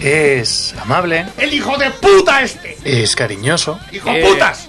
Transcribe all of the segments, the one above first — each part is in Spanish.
Es amable, ¡El hijo de puta este! es cariñoso. ¡Hijo putas!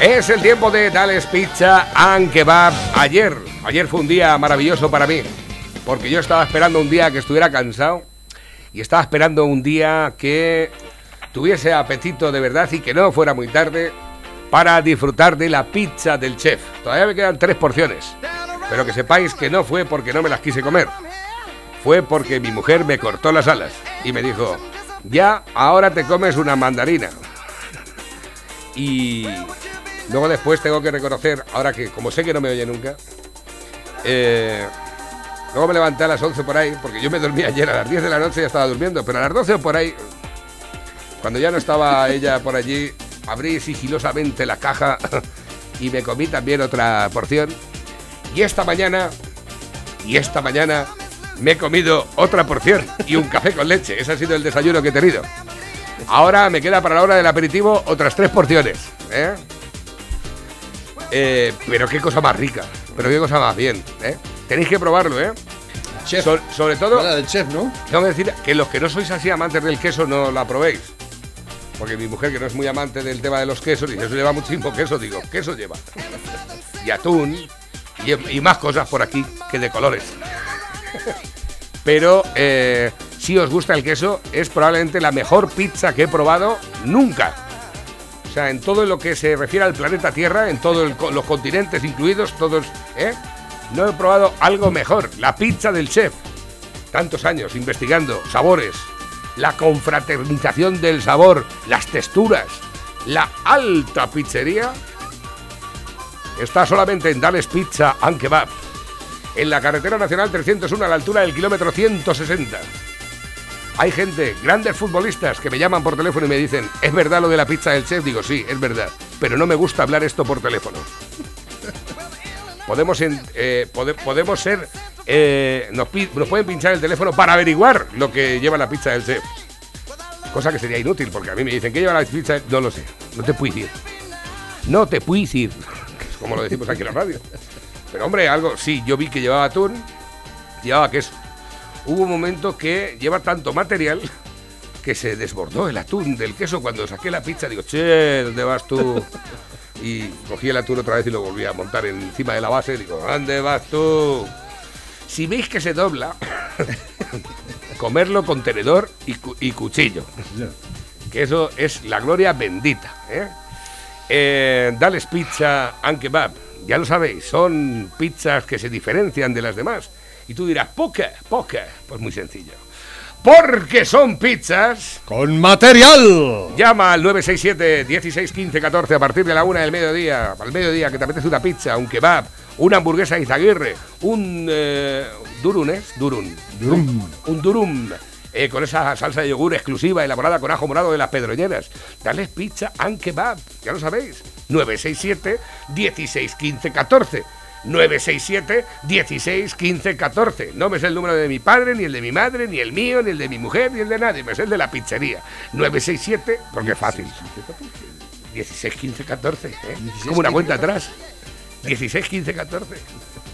Es el tiempo de Dales Pizza and Kebab. Ayer, ayer fue un día maravilloso para mí, porque yo estaba esperando un día que estuviera cansado y estaba esperando un día que tuviese apetito de verdad y que no fuera muy tarde para disfrutar de la pizza del chef. Todavía me quedan tres porciones, pero que sepáis que no fue porque no me las quise comer. Fue porque mi mujer me cortó las alas y me dijo, ya, ahora te comes una mandarina. Y luego después tengo que reconocer, ahora que como sé que no me oye nunca, eh, luego me levanté a las 11 por ahí, porque yo me dormí ayer a las 10 de la noche ya estaba durmiendo, pero a las 12 por ahí, cuando ya no estaba ella por allí, abrí sigilosamente la caja y me comí también otra porción. Y esta mañana, y esta mañana me he comido otra porción y un café con leche. Ese ha sido el desayuno que he tenido. Ahora me queda para la hora del aperitivo otras tres porciones. ¿eh? Eh, pero qué cosa más rica, pero qué cosa más bien. ¿eh? Tenéis que probarlo, ¿eh? Chef. So- sobre todo, Habla del chef, ¿no? tengo que decir que los que no sois así amantes del queso no la probéis. Porque mi mujer, que no es muy amante del tema de los quesos, dice, eso lleva muchísimo queso. Digo, queso lleva. Y atún, y, y más cosas por aquí que de colores. Pero eh, si os gusta el queso, es probablemente la mejor pizza que he probado nunca. O sea, en todo lo que se refiere al planeta Tierra, en todos los continentes incluidos, todos, ¿eh? No he probado algo mejor. La pizza del chef. Tantos años investigando sabores, la confraternización del sabor, las texturas, la alta pizzería. Está solamente en Dales Pizza and Kebab en la carretera nacional 301 a la altura del kilómetro 160. Hay gente, grandes futbolistas, que me llaman por teléfono y me dicen, ¿es verdad lo de la pizza del chef? Digo, sí, es verdad, pero no me gusta hablar esto por teléfono. Podemos, eh, pode- podemos ser, eh, nos, pueden pinchar el teléfono para averiguar lo que lleva la pizza del chef. Cosa que sería inútil, porque a mí me dicen, ¿qué lleva la pizza? No lo sé, no te puedo decir. No te puedo decir, como lo decimos aquí en la radio. Pero hombre, algo, sí, yo vi que llevaba atún, llevaba queso. Hubo un momento que lleva tanto material que se desbordó el atún del queso cuando saqué la pizza. Digo, che, ¿dónde vas tú? Y cogí el atún otra vez y lo volví a montar encima de la base. Digo, ¿dónde vas tú? Si veis que se dobla, comerlo con tenedor y, cu- y cuchillo. Que eso es la gloria bendita. ¿eh? Eh, Dales Pizza and Kebab. Ya lo sabéis, son pizzas que se diferencian de las demás. Y tú dirás, ¿por qué? ¿Por qué? Pues muy sencillo. Porque son pizzas. ¡Con material! Llama al 967 16 15 14 a partir de la una del mediodía. Al mediodía que te apetece una pizza, un kebab, una hamburguesa Izaguirre, un eh, durum, ¿es? Durum. Durum. Un durum. eh, con esa salsa de yogur exclusiva elaborada con ajo morado de las pedroñeras. Dale pizza and kebab, ya lo sabéis. 967 16 15 14. 967 16 15 14. No me sé el número de mi padre, ni el de mi madre, ni el mío, ni el de mi mujer, ni el de nadie. Me sé el de la pizzería. 967, porque es fácil. 16 15 14. ¿eh? Es como una cuenta atrás. 16 15 14.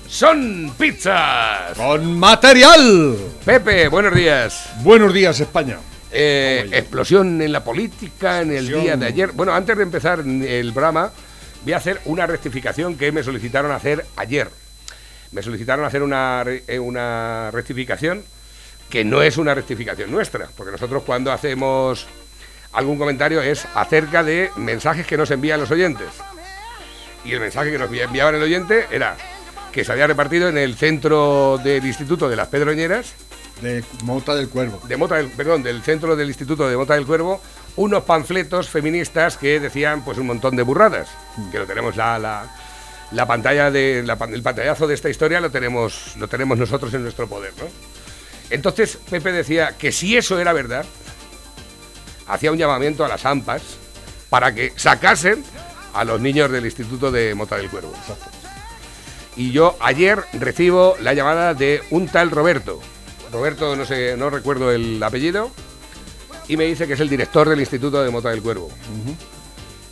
Son pizzas. ¡Con material! Pepe, buenos días. Buenos días, España. Eh, explosión en la política en el Explosión. día de ayer. Bueno, antes de empezar el programa, voy a hacer una rectificación que me solicitaron hacer ayer. Me solicitaron hacer una, eh, una rectificación que no es una rectificación nuestra, porque nosotros cuando hacemos algún comentario es acerca de mensajes que nos envían los oyentes. Y el mensaje que nos enviaban el oyente era que se había repartido en el centro del Instituto de las Pedroñeras De Mota del Cuervo. de Mota del, perdón, del centro del Instituto de Mota del Cuervo unos panfletos feministas que decían pues un montón de burradas. Que lo tenemos la, la, la pantalla de la el pantallazo de esta historia lo tenemos lo tenemos nosotros en nuestro poder, ¿no? Entonces Pepe decía que si eso era verdad, hacía un llamamiento a las AMPAs para que sacasen a los niños del Instituto de Mota del Cuervo. Y yo ayer recibo la llamada de un tal Roberto. Roberto, no sé, no recuerdo el apellido. Y me dice que es el director del Instituto de Mota del Cuervo.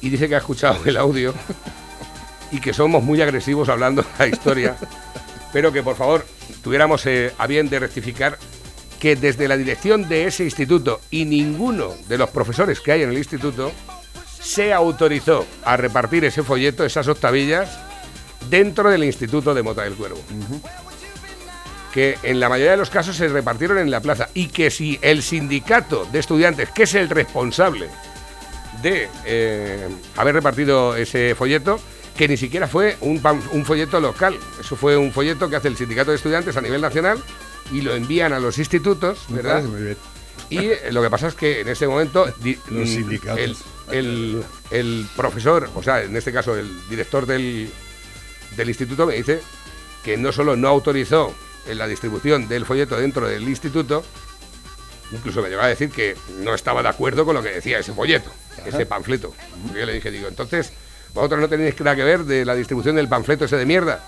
Y dice que ha escuchado el audio y que somos muy agresivos hablando de la historia. pero que por favor tuviéramos eh, a bien de rectificar que desde la dirección de ese instituto y ninguno de los profesores que hay en el instituto se autorizó a repartir ese folleto, esas octavillas, dentro del Instituto de Mota del Cuervo. Que en la mayoría de los casos se repartieron en la plaza y que si el sindicato de estudiantes, que es el responsable de eh, haber repartido ese folleto, que ni siquiera fue un, folleto local, eso fue un folleto que hace el sindicato de estudiantes a nivel nacional y lo envían a los institutos, ¿verdad? Y eh, lo que pasa es que en ese momento Los mm, sindicatos. El, el- el profesor, o sea, en este caso el director del, del instituto me dice que no solo no autorizó en la distribución del folleto dentro del instituto, incluso me llegó a decir que no estaba de acuerdo con lo que decía ese folleto, ese panfleto. Yo le dije, digo, entonces, vosotros no tenéis nada que ver de la distribución del panfleto ese de mierda.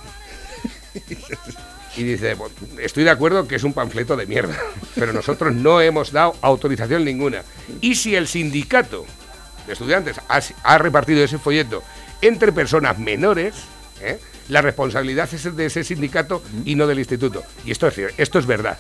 Y dice, "Pues, estoy de acuerdo que es un panfleto de mierda, pero nosotros no hemos dado autorización ninguna. Y si el sindicato de estudiantes ha, ha repartido ese folleto entre personas menores, ¿eh? La responsabilidad es de ese sindicato y no del instituto. Y esto es, esto es verdad.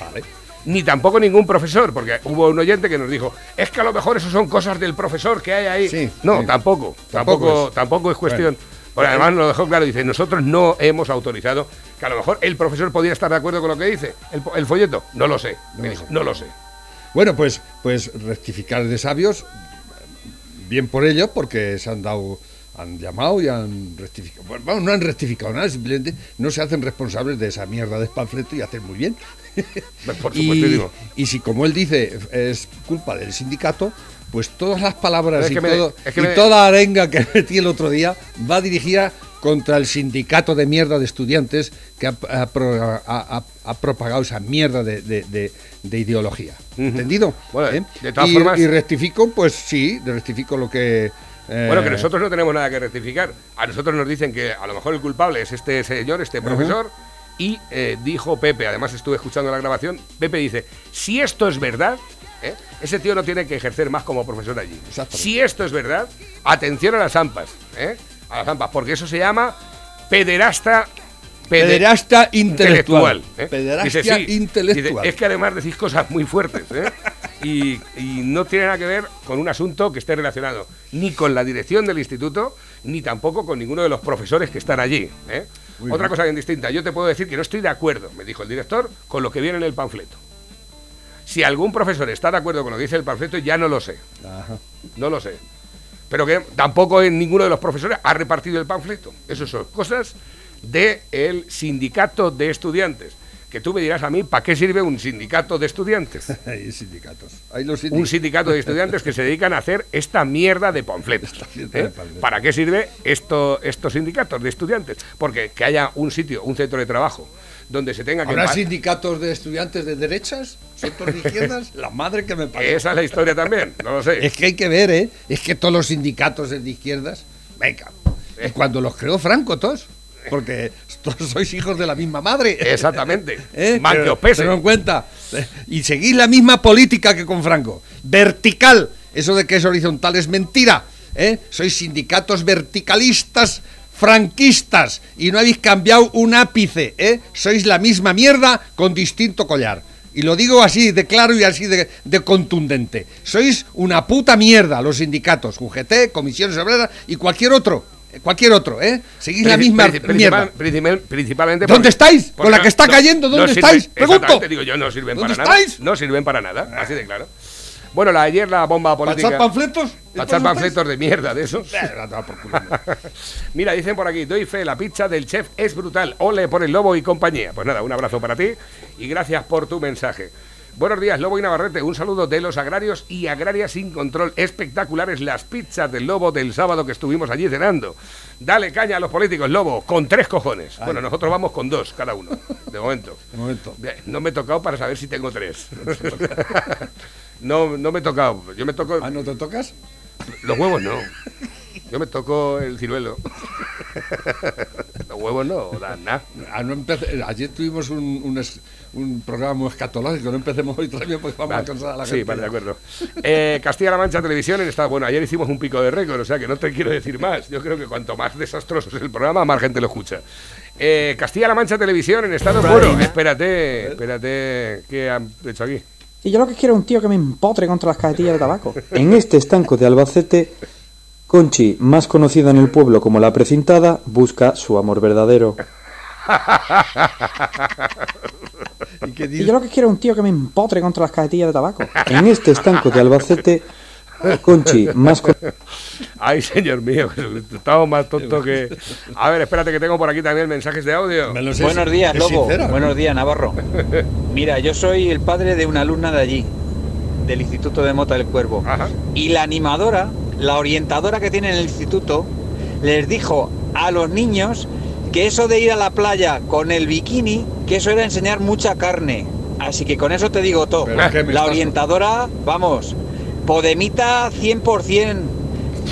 Vale. Ni tampoco ningún profesor, porque hubo un oyente que nos dijo, es que a lo mejor eso son cosas del profesor que hay ahí. Sí, no, sí. tampoco, Tampoco tampoco, es. tampoco es cuestión. Bueno. Bueno, además nos lo dejó claro, dice, nosotros no hemos autorizado, que a lo mejor el profesor podía estar de acuerdo con lo que dice, el, folleto, no lo sé, me dijo, sé. no lo sé. Bueno, pues, pues rectificar de sabios, bien por ello, porque se han dado, han llamado y han rectificado. Bueno, vamos, no han rectificado nada, simplemente no se hacen responsables de esa mierda de panfleto y hacen muy bien. Pues por y, supuestísimo. y si, como él dice, es culpa del sindicato, pues todas las palabras Es y, que me- todo- es que y me- toda arenga que metí el otro día va dirigida contra el sindicato de mierda de estudiantes que ha, ha pro- ha- ha- ha propagado esa mierda de, de- de- de ideología. ¿Entendido? Bueno, ¿Eh? de todas y, formas- y rectifico, pues sí, rectifico lo que... eh, Bueno, que nosotros no tenemos nada que rectificar. A nosotros nos dicen que a lo mejor el culpable es este señor, este profesor. Y eh, dijo Pepe, además estuve escuchando la grabación, Pepe dice, si esto es verdad, ¿eh? ese tío no tiene que ejercer más como profesor allí. Si esto es verdad, atención a las AMPAs, ¿eh? a las AMPAs, porque eso se llama pederasta... pede- Pederasta intelectual. ¿eh? Pederastia Dice, sí, intelectual. dice, es que además decís cosas muy fuertes, ¿eh? Y, y no tiene nada que ver con un asunto que esté relacionado ni con la dirección del instituto, ni tampoco con ninguno de los profesores que están allí. ¿eh? Otra bien. cosa bien distinta, yo te puedo decir que no estoy de acuerdo, me dijo el director, con lo que viene en el panfleto. Si algún profesor está de acuerdo con lo que dice el panfleto, ya no lo sé, Ajá. no lo sé. Pero que tampoco en ninguno de los profesores ha repartido el panfleto. Eso son cosas del sindicato de estudiantes. Que tú me dirás a mí, ¿para qué sirve un sindicato de estudiantes? Hay sindicatos. Hay los un sindicatos. sindicato de estudiantes que se dedican a hacer esta mierda de panfletos. mierda ¿eh? de panfletos. ¿Para qué sirve esto, estos sindicatos de estudiantes? Porque que haya un sitio, un centro de trabajo, donde se tenga que... ¿Habrá sindicatos de estudiantes de derechas? ¿Centros de izquierdas? La madre que me parió. Esa es la historia también, no lo sé. Es que hay que ver, ¿eh? Es que todos los sindicatos de izquierdas, venga, y cuando los creó Franco todos, porque todos sois hijos de la misma madre. Exactamente. ¿Eh? Mal que os pese. en cuenta. Y seguís la misma política que con Franco. Vertical. Eso de que es horizontal es mentira. ¿eh? Sois sindicatos verticalistas franquistas y no habéis cambiado un ápice. ¿eh? Sois la misma mierda con distinto collar. Y lo digo así de claro y así de, de contundente. Sois una puta mierda los sindicatos, UGT, Comisiones Obreras y cualquier otro. Eh, Cualquier otro, ¿eh? Seguís la misma principal- mierda. principal- principalmente ¿Dónde estáis? Con la que está cayendo, ¿dónde sirven- estáis? Pregunto. digo yo, no sirven ¿Dónde para nada. estáis? No sirven para nada, así de claro. Bueno, la, ayer la bomba ¿Para política... echar panfletos? Para echar panfletos de mierda de esos. Mira, dicen por aquí, doy fe, la pizza del chef es brutal. Ole por el lobo y compañía. Pues nada, un abrazo para ti y gracias por tu mensaje. Buenos días, Lobo y Navarrete. Un saludo de los agrarios y agrarias sin control. Espectaculares las pizzas del Lobo del sábado que estuvimos allí cenando. Dale caña a los políticos, Lobo, con tres cojones. Bueno, nosotros vamos con dos cada uno, de momento. De momento. No me he tocado para saber si tengo tres. No, no me he tocado. Yo me toco. Ah, ¿no te tocas? Los huevos no. Yo me toco el ciruelo. Los huevos no dan nada. Ah, no empece- Ayer tuvimos un, un, es- un programa muy escatológico, no empecemos hoy todavía porque vamos a cansar a la sí, gente. vale, de acuerdo. Eh, Castilla-La Mancha Televisión en estado. Bueno, ayer hicimos un pico de récord, o sea que no te quiero decir más. Yo creo que cuanto más desastroso es el programa, más gente lo escucha. Eh, Castilla-La Mancha Televisión en estado puro. Espérate, espérate, ¿qué han hecho aquí? Y yo lo que quiero es un tío que me empotre contra las cajetillas de tabaco. En este estanco de Albacete, Conchi, más conocida en el pueblo como la precintada, busca su amor verdadero. ¿Y qué Y dices? yo lo que quiero es un tío que me empotre contra las cajetillas de tabaco. En este estanco de Albacete, Conchi, más con- Ay, señor mío, estamos más tontos que... A ver, espérate que tengo por aquí también mensajes de audio. Me lo sé, Buenos días, Lobo. Buenos días, Navarro. Mira, yo soy el padre de una alumna de allí, del Instituto de Mota del Cuervo. Ajá. Y la animadora, la orientadora que tiene en el instituto, les dijo a los niños que eso de ir a la playa con el bikini, que eso era enseñar mucha carne. Así que con eso te digo todo. Pero ¿qué me La orientadora, vamos, Podemita 100%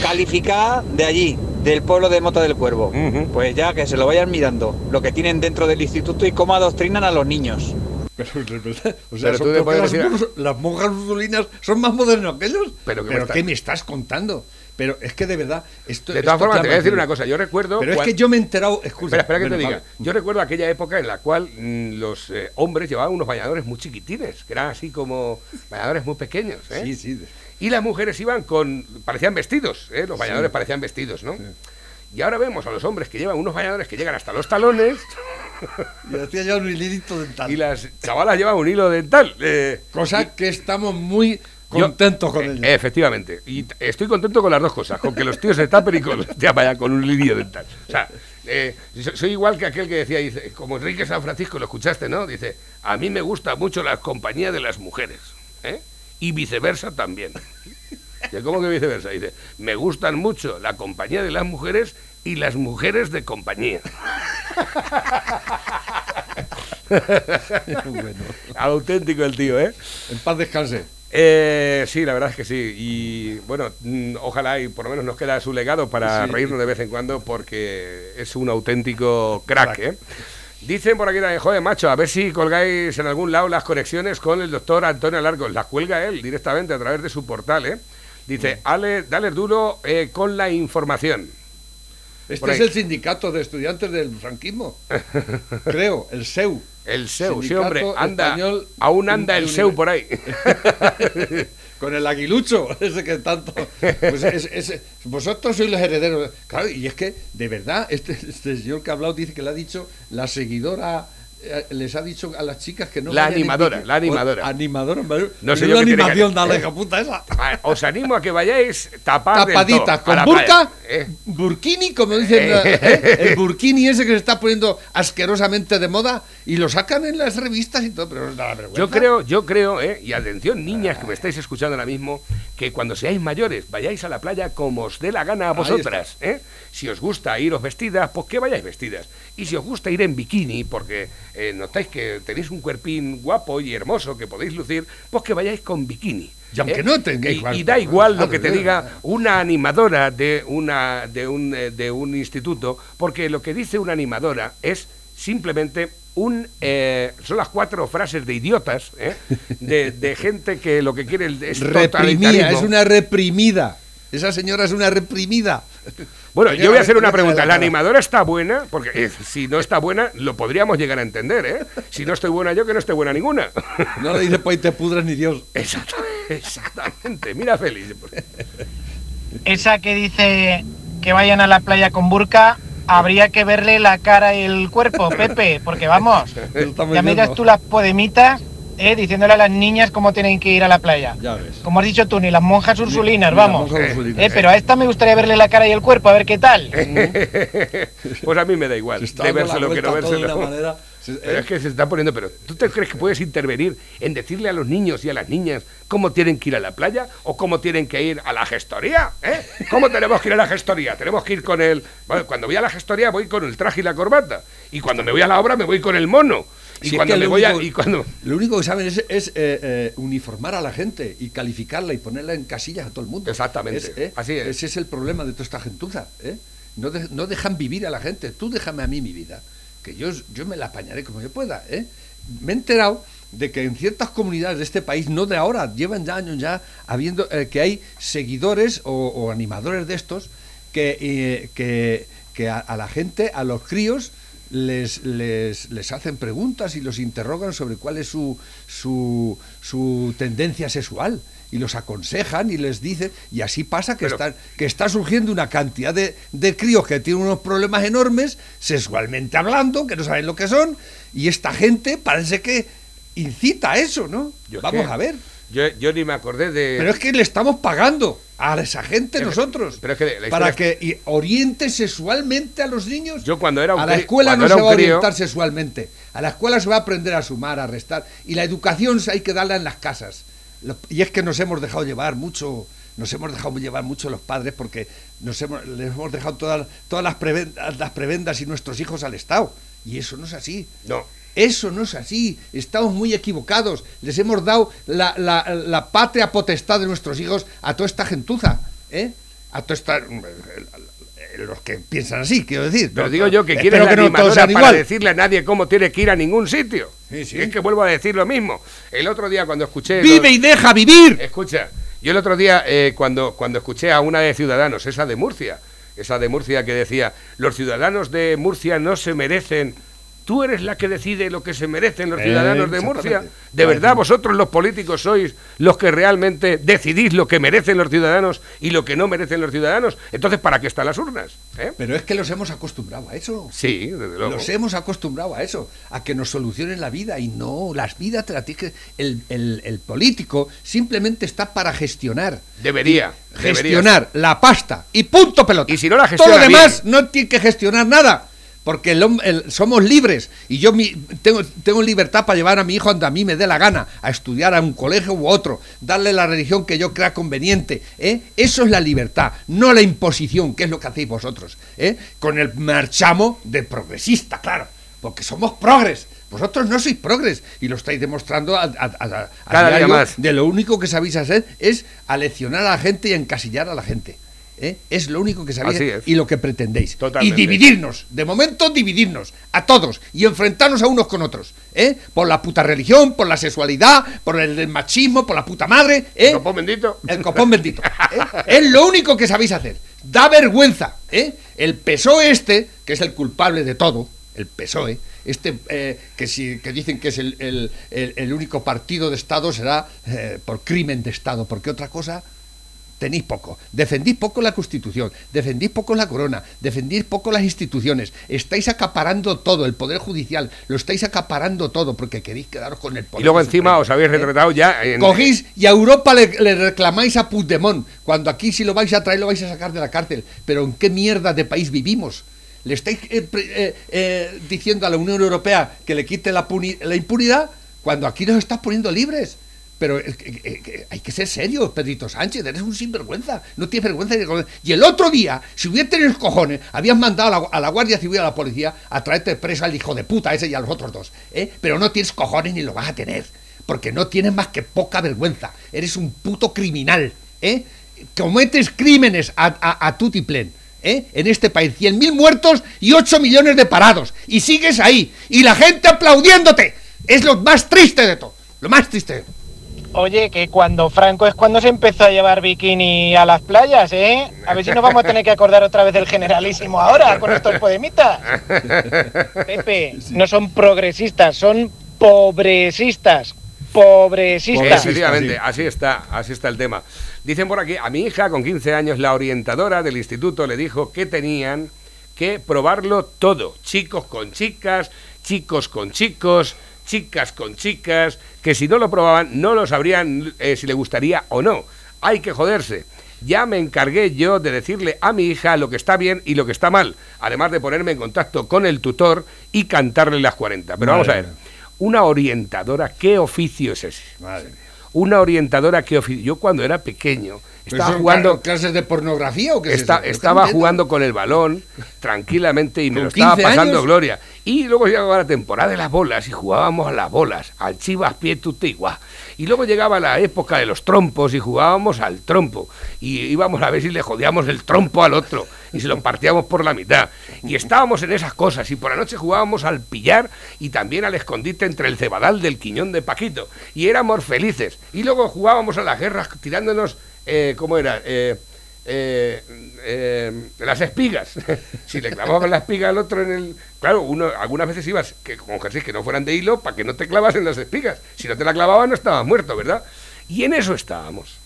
calificada de allí, del pueblo de Mota del Cuervo. Pues ya que se lo vayan mirando, lo que tienen dentro del instituto y cómo adoctrinan a los niños. Pero, o sea, Pero son- tú le ¿por qué puedes las, decir- las monjas ursulinas son más modernos que ellos. Pero que me ¿Pero está- qué me estás contando? Pero es que de verdad, esto De todas esto formas, te voy a decir una cosa. Yo recuerdo... Pero es que yo me he enterado. Escucha, Espera, espera que te diga. vale. Yo recuerdo aquella época en la cual mm, los eh, hombres llevaban unos bañadores muy chiquitines, que eran así como bañadores muy pequeños. ¿eh? Sí, sí. Y las mujeres iban con. parecían vestidos, ¿eh? los bañadores parecían vestidos, ¿no? Y ahora vemos a los hombres que llevan unos bañadores que llegan hasta los talones Y hacía ya un hilito dental. y las chavalas llevan un hilo dental. eh, Cosa que estamos muy yo- contentos con eh, ello. Efectivamente. Y estoy contento con las dos cosas, con que los tíos se tapen y con ya vaya con un hilillo dental. O sea, eh, so- soy igual que aquel que decía, dice, como Enrique San Francisco, lo escuchaste, ¿no? Dice, a mí me gusta mucho la compañía de las mujeres, ¿eh? Y viceversa también. ¿Cómo que viceversa? Dice, me gustan mucho la compañía de las mujeres y las mujeres de compañía. Bueno, Auténtico el tío, ¿eh? en paz descanse. Eh, sí, la verdad es que sí. Y bueno, mm, ojalá y por lo menos nos queda su legado para Sí. reírnos de vez en cuando porque es un auténtico crack, ¿eh? Dicen por aquí joder, macho, a ver si colgáis en algún lado las conexiones con el doctor Antonio Largos. Las cuelga él directamente a través de su portal, ¿eh? Dice, Ale, dale duro eh, con la información. Este es el sindicato de estudiantes del franquismo. Creo, el SEU. El SEU, sí, hombre, anda, Español aún anda el SEU por ahí. Con el aguilucho, ese que tanto. Pues es- es- vosotros sois los herederos. Claro, y es que, de verdad, este, este señor que ha hablado dice que le ha dicho la seguidora. Eh, Les ha dicho a las chicas que no. La animadora, la animadora. O- animadora, No sé yo que- animación la hija puta esa. Ah, Os animo a que vayáis tapadas Tapaditas, con burka, burkini, como dicen, ¿eh? el burkini ese que se está poniendo asquerosamente de moda y lo sacan en las revistas y todo, pero no da vergüenza. Yo creo, yo creo, eh, y atención niñas que me estáis escuchando ahora mismo, que cuando seáis mayores vayáis a la playa como os dé la gana a vosotras. ¿eh? Si os gusta iros vestidas, pues que vayáis vestidas. Y si os gusta ir en bikini, porque eh, notáis que tenéis un cuerpín guapo y hermoso que podéis lucir, pues que vayáis con bikini. Y aunque ¿eh? no tengáis y, y da igual lo que te diga una animadora de una de un eh, de un instituto, porque lo que dice una animadora es simplemente un eh, son las cuatro frases de idiotas ¿eh? de, de gente que lo que quiere es reprimida, totalitarismo. es una reprimida. Esa señora es una reprimida. Bueno, yo voy a hacer una pregunta. la ¿La cara. animadora está buena? Porque eh, si no está buena, lo podríamos llegar a entender, ¿eh? Si no estoy buena yo, que no esté buena ninguna. No le dice pues te pudras ni Dios. Exactamente, exactamente. Mira, Félix. Esa que dice que vayan a la playa con burka, habría que verle la cara y el cuerpo, Pepe, porque vamos, ya dirás tú las podemitas, eh, diciéndole a las niñas cómo tienen que ir a la playa. Ya ves. Como has dicho tú, ni las monjas ursulinas, Ni vamos. monjas ursulinas. Eh, pero a esta me gustaría verle la cara y el cuerpo, a ver qué tal. Pues a mí me da igual. De vérselo que no vérselo. Pero es que se está poniendo, pero ¿tú te crees que puedes intervenir en decirle a los niños y a las niñas cómo tienen que ir a la playa o cómo tienen que ir a la gestoría? ¿eh? ¿Cómo tenemos que ir a la gestoría? Tenemos que ir con el... Bueno, cuando voy a la gestoría voy con el traje y la corbata. Y cuando me voy a la obra me voy con el mono. Y Si es cuando que me lo voy a... único- Y cuando... Lo único que saben es, es, eh, eh, uniformar a la gente y calificarla y ponerla en casillas a todo el mundo. Exactamente, Es, eh, así es. Ese es el problema de toda esta gentuza. No, de- no dejan vivir a la gente. Tú déjame a mí mi vida, que yo, yo me la apañaré como yo pueda. Me he enterado de que en ciertas comunidades de este país, no de ahora, llevan ya años ya, habiendo que hay seguidores o, o animadores de estos que, que, que a, a la gente, a los críos, les, les, les hacen preguntas y los interrogan sobre cuál es su, su, su tendencia sexual y los aconsejan y les dicen y así pasa que, Pero- están, que está surgiendo una cantidad de, de críos que tienen unos problemas enormes sexualmente hablando, que no saben lo que son y esta gente parece que incita a eso, ¿no? Yo Vamos que- a ver. Yo, yo ni me acordé de... Pero es que le estamos pagando a esa gente Pero- nosotros pero es que la para que oriente sexualmente a los niños. Yo cuando era un a la escuela no se va a crío- orientar sexualmente. A la escuela se va a aprender a sumar, a restar. Y la educación hay que darla en las casas. Y es que nos hemos dejado llevar mucho, nos hemos dejado llevar mucho los padres porque nos hemos, les hemos dejado todas, todas las, prebendas, las prebendas y nuestros hijos al Estado. Y eso no es así. No. Eso no es así, estamos muy equivocados. Les hemos dado la, la- la patria potestad de nuestros hijos a toda esta gentuza, ¿eh? A toda esta... Los que piensan así, quiero decir. Pero digo yo que quieres la que no para igual. decirle a nadie cómo tiene que ir a ningún sitio. Sí, sí. Es que vuelvo a decir lo mismo. El otro día cuando escuché... ¡Vive y deja vivir! Escucha, yo el otro día eh, cuando, cuando escuché a una de Ciudadanos, esa de Murcia, esa de Murcia que decía, los ciudadanos de Murcia no se merecen... Tú eres la que decide lo que se merecen los Eh, ciudadanos de Murcia. ¿De verdad vosotros los políticos sois los que realmente decidís lo que merecen los ciudadanos y lo que no merecen los ciudadanos? Entonces, ¿para qué están las urnas? ¿Eh? Pero es que los hemos acostumbrado a eso. Sí, desde luego. Los hemos acostumbrado a eso, a que nos solucionen la vida y no, las vidas te las que- el, el- el político simplemente está para gestionar. Debería. debería gestionar la pasta y punto pelota. Y si no la Todo gestiona lo demás bien. no tiene que gestionar nada. Porque el el- somos libres y yo mi- tengo, tengo libertad para llevar a mi hijo donde a mí me dé la gana, a estudiar a un colegio u otro, darle la religión que yo crea conveniente. ¿eh? Eso es la libertad, no la imposición, que es lo que hacéis vosotros. ¿eh? Con el marchamo de progresista, claro, porque somos progres. Vosotros no sois progres y lo estáis demostrando a, a- a- a Cada día más. de lo único que sabéis hacer es aleccionar a la gente y encasillar a la gente. ¿Eh? Es lo único que sabéis y lo que pretendéis. Totalmente. Y dividirnos, de momento dividirnos a todos y enfrentarnos a unos con otros. ¿eh? Por la puta religión, por la sexualidad, por el machismo, por la puta madre. ¿eh? Copón bendito. El copón bendito. ¿eh? Es lo único que sabéis hacer. Da vergüenza. ¿eh? El PSOE este, que es el culpable de todo, el PSOE, este eh, que, si, que dicen que es el, el- el- el único partido de Estado, será eh, por crimen de Estado, porque otra cosa tenéis poco. Defendís poco la Constitución, defendís poco la corona, defendís poco las instituciones. Estáis acaparando todo, el Poder Judicial, lo estáis acaparando todo porque queréis quedaros con el poder. Y luego supremo, encima os habéis ¿eh? retratado ya en... Cogís y a Europa le, le reclamáis a Puigdemont, cuando aquí si lo vais a traer lo vais a sacar de la cárcel. Pero ¿en qué mierda de país vivimos? ¿Le estáis eh, eh, eh, diciendo a la Unión Europea que le quite la, puni- la impunidad cuando aquí nos estás poniendo libres? Pero que- que- que hay que ser serio, Pedrito Sánchez, eres un sinvergüenza, no tienes vergüenza. de- Y el otro día, si hubieras tenido cojones, habías mandado a la, a la Guardia Civil a la policía a traerte preso al hijo de puta ese y a los otros dos. ¿eh? Pero no tienes cojones ni lo vas a tener porque no tienes más que poca vergüenza. Eres un puto criminal, ¿eh? Cometes crímenes a, a, a ¿eh? En este país. 100.000 muertos y 8 millones de parados. Y sigues ahí. Y la gente aplaudiéndote. Es lo más triste de todo. Lo más triste de todo. Oye, que cuando Franco es cuando se empezó a llevar bikini a las playas, ¿eh? A ver si nos vamos a tener que acordar otra vez del generalísimo ahora con estos podemitas. Pepe, no son progresistas, son pobresistas. Pobresistas. Efectivamente, sí. así está, así está el tema. Dicen por aquí, a mi hija con 15 años, la orientadora del instituto le dijo que tenían que probarlo todo, chicos con chicas, chicos con chicos, chicas con chicas, que si no lo probaban no lo sabrían eh, si le gustaría o no. hay que joderse. Ya me encargué yo de decirle a mi hija lo que está bien y lo que está mal, además de ponerme en contacto con el tutor y cantarle las 40. Pero vamos a ver, una orientadora, ¿qué oficio es ese? Madre. Una orientadora, ¿qué oficio? Yo cuando era pequeño ¿Pero estaba son jugando... cla- clases de pornografía o qué es estaba jugando con el balón tranquilamente y me ¿Con lo estaba 15 pasando años? gloria. Y luego llegaba la temporada de las bolas y jugábamos a las bolas, al chivas pie tutigua. Y luego llegaba la época de los trompos y jugábamos al trompo. Y íbamos a ver si le jodíamos el trompo al otro y se lo partíamos por la mitad. Y estábamos en esas cosas. Y por la noche jugábamos al pillar y también al escondite entre el cebadal del quiñón de Paquito. Y éramos felices. Y luego jugábamos a las guerras tirándonos, eh, ¿cómo era? Eh, eh, las espigas. si le clavaban la espiga al otro en el. Claro, uno algunas veces ibas que, con jerseys que no fueran de hilo para que no te clavas en las espigas. Si no te la clavaban, no estabas muerto, ¿verdad? Y en eso estábamos.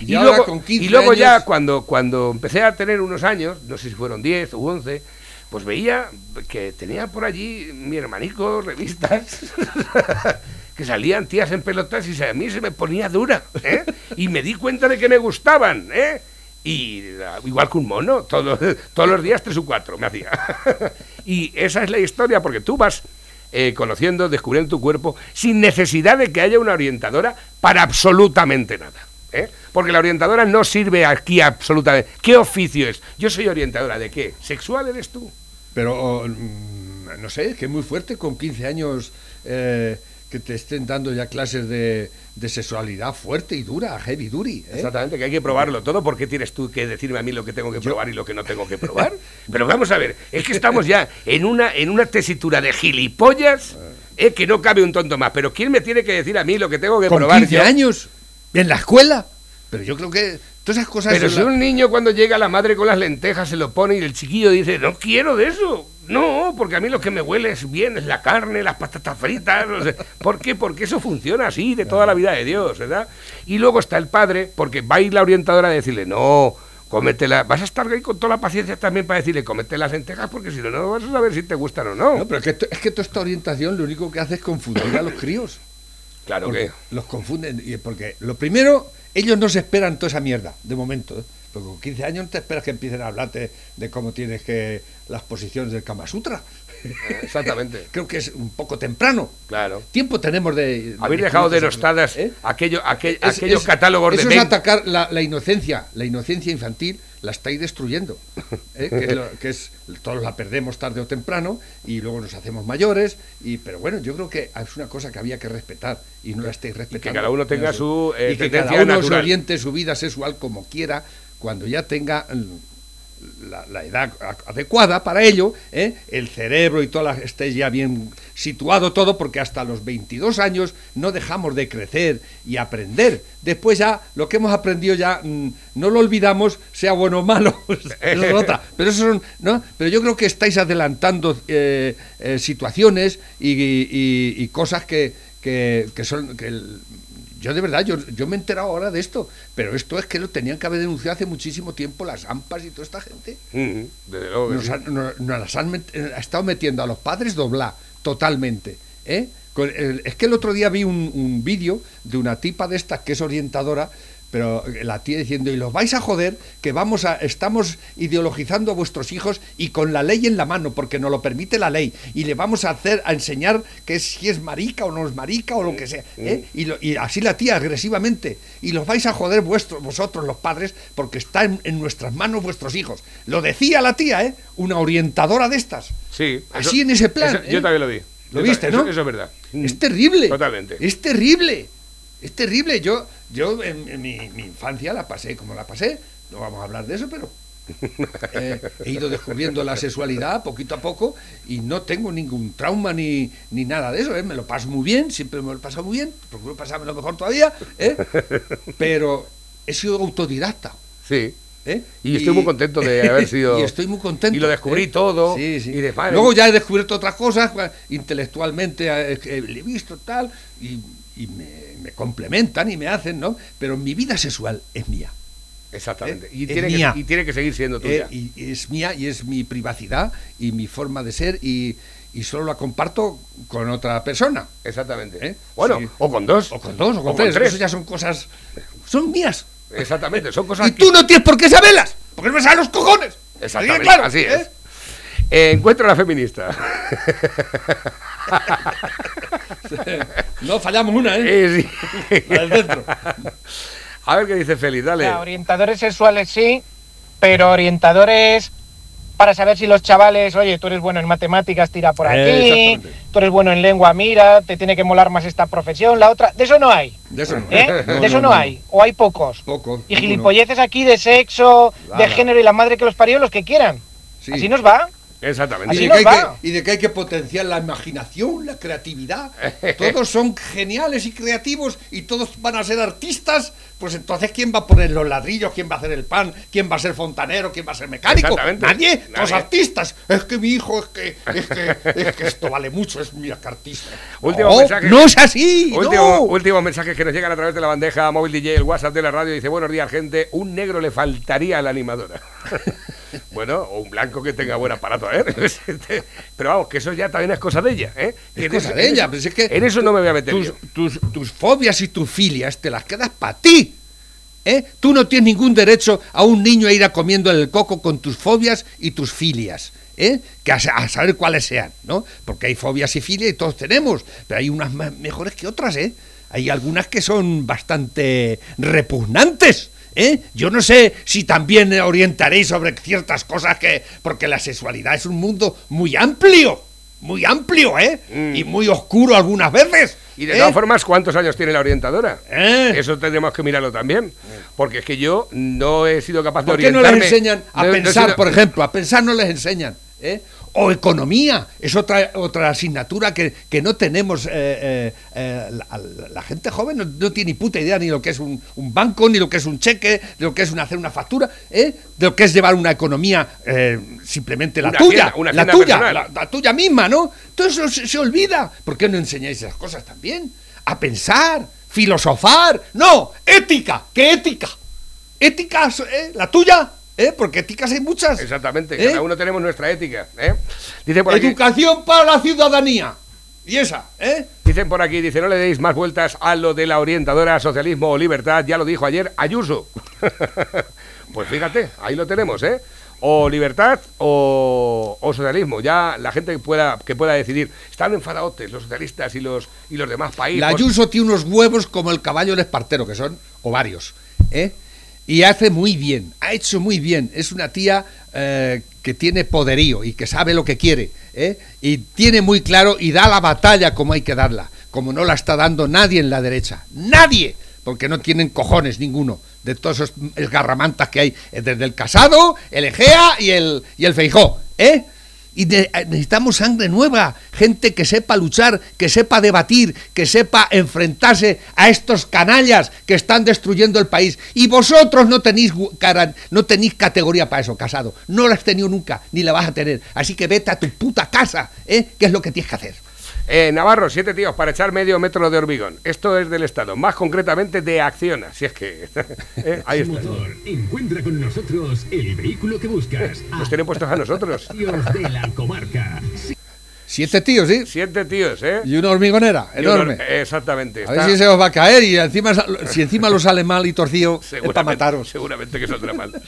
Y ahora con 15 y luego ya cuando, cuando empecé a tener unos años, no sé si fueron 10 o 11, pues veía que tenía por allí mi hermanico revistas que salían tías en pelotas y a mí se me ponía dura. ¿eh? Y me di cuenta de que me gustaban. ¿eh? Y ah, igual que un mono, todos, todos los días tres o cuatro me hacía. y esa es la historia, porque tú vas eh, conociendo, descubriendo tu cuerpo, sin necesidad de que haya una orientadora para absolutamente nada. ¿eh? Porque la orientadora no sirve aquí absolutamente. ¿Qué oficio es? Yo soy orientadora de qué? ¿Sexual eres tú? Pero, mm, no sé, es que es muy fuerte con 15 años eh, que te estén dando ya clases de, de sexualidad fuerte y dura, heavy duty. ¿eh? Exactamente, que hay que probarlo todo. ¿Por qué tienes tú que decirme a mí lo que tengo que probar y lo que no tengo que probar? Pero vamos a ver, es que estamos ya en una, en una tesitura de gilipollas eh, que no cabe un tonto más. Pero ¿quién me tiene que decir a mí lo que tengo que Con probar? 15 yo? años, en la escuela. Pero yo creo que todas esas cosas... Pero si la- un niño cuando llega la madre con las lentejas se lo pone y el chiquillo dice, no quiero de eso. No, porque a mí lo que me huele es bien, es la carne, las patatas fritas. no sé. ¿Por qué? Porque eso funciona así de toda la vida de Dios, ¿verdad? Y luego está el padre, porque va a ir la orientadora a decirle, no, cómetela. Vas a estar ahí con toda la paciencia también para decirle, comete las lentejas, porque si no, no vas a saber si te gustan o no. No, pero es que, es que toda esta orientación lo único que hace es confundir a los críos. Claro Porque que... los confunden. y Porque lo primero, ellos no se esperan toda esa mierda, de momento. ¿eh? Porque con 15 años no te esperas que empiecen a hablarte de cómo tienes que las posiciones del Kama Sutra. Exactamente. Creo que es un poco temprano. Claro. Tiempo tenemos de... Habéis dejado de denostadas ¿Eh? aquello, aquel- Es- aquellos es- catálogos eso de... es Ben- atacar la, la inocencia, la inocencia infantil la estáis destruyendo, ¿eh? que, es lo- que es todos la perdemos tarde o temprano y luego nos hacemos mayores y pero bueno yo creo que es una cosa que había que respetar y no la estáis respetando. cada uno tenga su, eh, y que cada uno se oriente su vida sexual como quiera cuando ya tenga mm, la, la edad adecuada para ello, ¿eh? el cerebro y toda la, esté ya bien situado todo, porque hasta los 22 años no dejamos de crecer y aprender. Después ya lo que hemos aprendido ya mm, no lo olvidamos, sea bueno o malo, eso es otra. Pero eso son, ¿no? Pero yo creo que estáis adelantando eh, eh, situaciones y, y- y cosas que, que, que son que el- yo de verdad, yo, yo me he enterado ahora de esto, pero esto es que lo tenían que haber denunciado hace muchísimo tiempo las AMPAs y toda esta gente. Desde luego Nos, han- no- nos las han, eh, ha estado metiendo a los padres doblar totalmente. ¿eh? Con el- es que el otro día vi un, un vídeo de una tipa de estas que es orientadora, pero la tía diciendo, y los vais a joder, que vamos a, estamos ideologizando a vuestros hijos y con la ley en la mano, porque nos lo permite la ley, y le vamos a hacer, a enseñar que es- si es marica o no es marica o lo que sea. ¿eh? Y, lo- y así la tía agresivamente, y los vais a joder vuestros, vosotros los padres, porque está en, en nuestras manos vuestros hijos. Lo decía la tía, ¿eh? Una orientadora de estas. Sí. Así en ese plan, eso- yo ¿eh? también lo vi. ¿Lo Yo viste, no? Eso, eso es verdad. Es terrible. Totalmente. Es terrible. Es terrible. Yo, yo en, en mi, mi infancia la pasé como la pasé. No vamos a hablar de eso, pero eh, he ido descubriendo la sexualidad poquito a poco y no tengo ningún trauma ni, ni nada de eso. ¿eh? Me lo paso muy bien, siempre me lo he pasado muy bien. Procuro pasármelo mejor todavía. ¿eh? Pero he sido autodidacta. Sí. ¿eh? Y estoy muy contento de haber sido- y estoy muy contento. Y lo descubrí ¿eh? todo, Sí, sí. y de- Luego ya he descubierto otras cosas, cua- intelectualmente eh, he visto tal, y, y me, me complementan y me hacen, ¿no? Pero mi vida sexual es mía. Exactamente. ¿Eh? Y, Es tiene mía. que, y tiene que seguir siendo Eh, tuya. y es mía y es mi privacidad y mi forma de ser y, y solo la comparto con otra persona. Exactamente. ¿Eh? Bueno, Sí. o con dos. O con dos, o con tres. Eso ya son cosas. Son mías. Exactamente, son cosas Y tú no tienes por qué saberlas, porque no me salen los cojones. Exactamente, Así claro, así ¿eh? es. Eh, encuentro a la feminista. No fallamos una, ¿eh? Sí. La del centro. A ver qué dice Félix, dale. Orientadores sexuales sí, pero orientadores para saber si los chavales, oye, tú eres bueno en matemáticas, tira por Eh, aquí, tú eres bueno en lengua, mira, te tiene que molar más esta profesión, la otra, de eso no hay, De eso no. ¿eh? No, de eso no, hay, o hay pocos. Poco. Y gilipolleces aquí de sexo, de género y la madre que los parió, los que quieran. Sí. Así nos va. Exactamente. Y de, que hay que, va. y de que hay que potenciar la imaginación, la creatividad. Todos son geniales y creativos y todos van a ser artistas. Pues entonces, ¿quién va a poner los ladrillos? ¿Quién va a hacer el pan? ¿Quién va a ser fontanero? ¿Quién va a ser mecánico? Exactamente. Nadie. Nadie. Los artistas. Es que mi hijo, es que, es que, es que esto vale mucho, es mi artista. Último no, mensaje. no es así. Último, no. últimos mensajes que nos llegan a través de la bandeja móvil DJ, el WhatsApp de la radio. Dice: Buenos días, gente. Un negro le faltaría a la animadora. bueno, o un blanco que tenga buen aparato, ver. Pero vamos, que eso ya también es cosa de ella, ¿eh? Es En cosa eso- de ella, eso- si es que En eso no me voy a meter. tus, yo. tus, tus fobias y tus filias te las quedas para ti. ¿eh? Tú no tienes ningún derecho a un niño a ir a comiendo el coco con tus fobias y tus filias. ¿eh? Que a, a saber cuáles sean, ¿no? Porque hay fobias y filias y todos tenemos, pero hay unas más mejores que otras, ¿eh? Hay algunas que son bastante repugnantes. ¿Eh? Yo no sé si también orientaréis sobre ciertas cosas que. Porque la sexualidad es un mundo muy amplio. Muy amplio, ¿eh? Mm. Y muy oscuro algunas veces. Y de ¿eh? todas formas, ¿cuántos años tiene la orientadora? ¿Eh? Eso tendremos que mirarlo también. Porque es que yo no he sido capaz de ¿Por qué no orientarme. les enseñan a No- no he pensar, sido- por ejemplo? A pensar no les enseñan. ¿eh? O economía, es otra, otra asignatura que, que no tenemos. eh, eh, eh, la, la gente joven no, no tiene ni puta idea ni lo que es un, un banco, ni lo que es un cheque, ni lo que es un, hacer una factura, ¿eh? de lo que es llevar una economía simplemente la Una tuya, una la tuya, la, la tuya misma, ¿no? Todo eso se, se olvida. ¿Por qué no enseñáis esas cosas también? A pensar, filosofar. No, ética, ¿qué ética? Ética, ¿eh? la tuya, ¿eh? Porque éticas hay muchas. Exactamente, ¿Eh? cada uno tenemos nuestra ética. ¿eh? Dice por aquí. Educación para la ciudadanía. Y esa, ¿eh? Dicen por aquí, dice, no le deis más vueltas a lo de la orientadora socialismo o libertad, ya lo dijo ayer Ayuso. pues fíjate, ahí lo tenemos, ¿eh? O libertad o, o socialismo, ya la gente que pueda, que pueda decidir. Están enfadadotes los socialistas y los, y los demás países. La Ayuso tiene unos huevos como el caballo del espartero, que son ovarios, ¿eh? Y hace muy bien, ha hecho muy bien. Es una tía eh, que tiene poderío y que sabe lo que quiere, ¿eh? Y tiene muy claro y da la batalla como hay que darla, como no la está dando nadie en la derecha. ¡Nadie! Porque no tienen cojones ninguno de todos esos esgarramantas que hay eh, desde el Casado, el Egea y el, y el Feijó, ¿eh? Y eh, necesitamos sangre nueva, gente que sepa luchar, que sepa debatir, que sepa enfrentarse a estos canallas que están destruyendo el país. Y vosotros no tenéis, cara- no tenéis categoría para eso, casado. No la has tenido nunca, ni la vas a tener. Así que vete a tu puta casa, ¿eh? ¿Qué es lo que tienes que hacer? Eh, Navarro, siete tíos para echar medio metro de hormigón. Esto es del Estado, más concretamente de Acciona, si es que... eh, ahí está. Motor. Encuentra con nosotros el vehículo que buscas. Nos tienen puestos a nosotros. De la comarca. Siete tíos, ¿sí? Siete tíos, ¿eh? Y una hormigonera, Y enorme. Exactamente. A ver si se os va a caer y encima, si encima lo sale mal y torcido, es para Seguramente, mataros. seguramente que saldrá mal.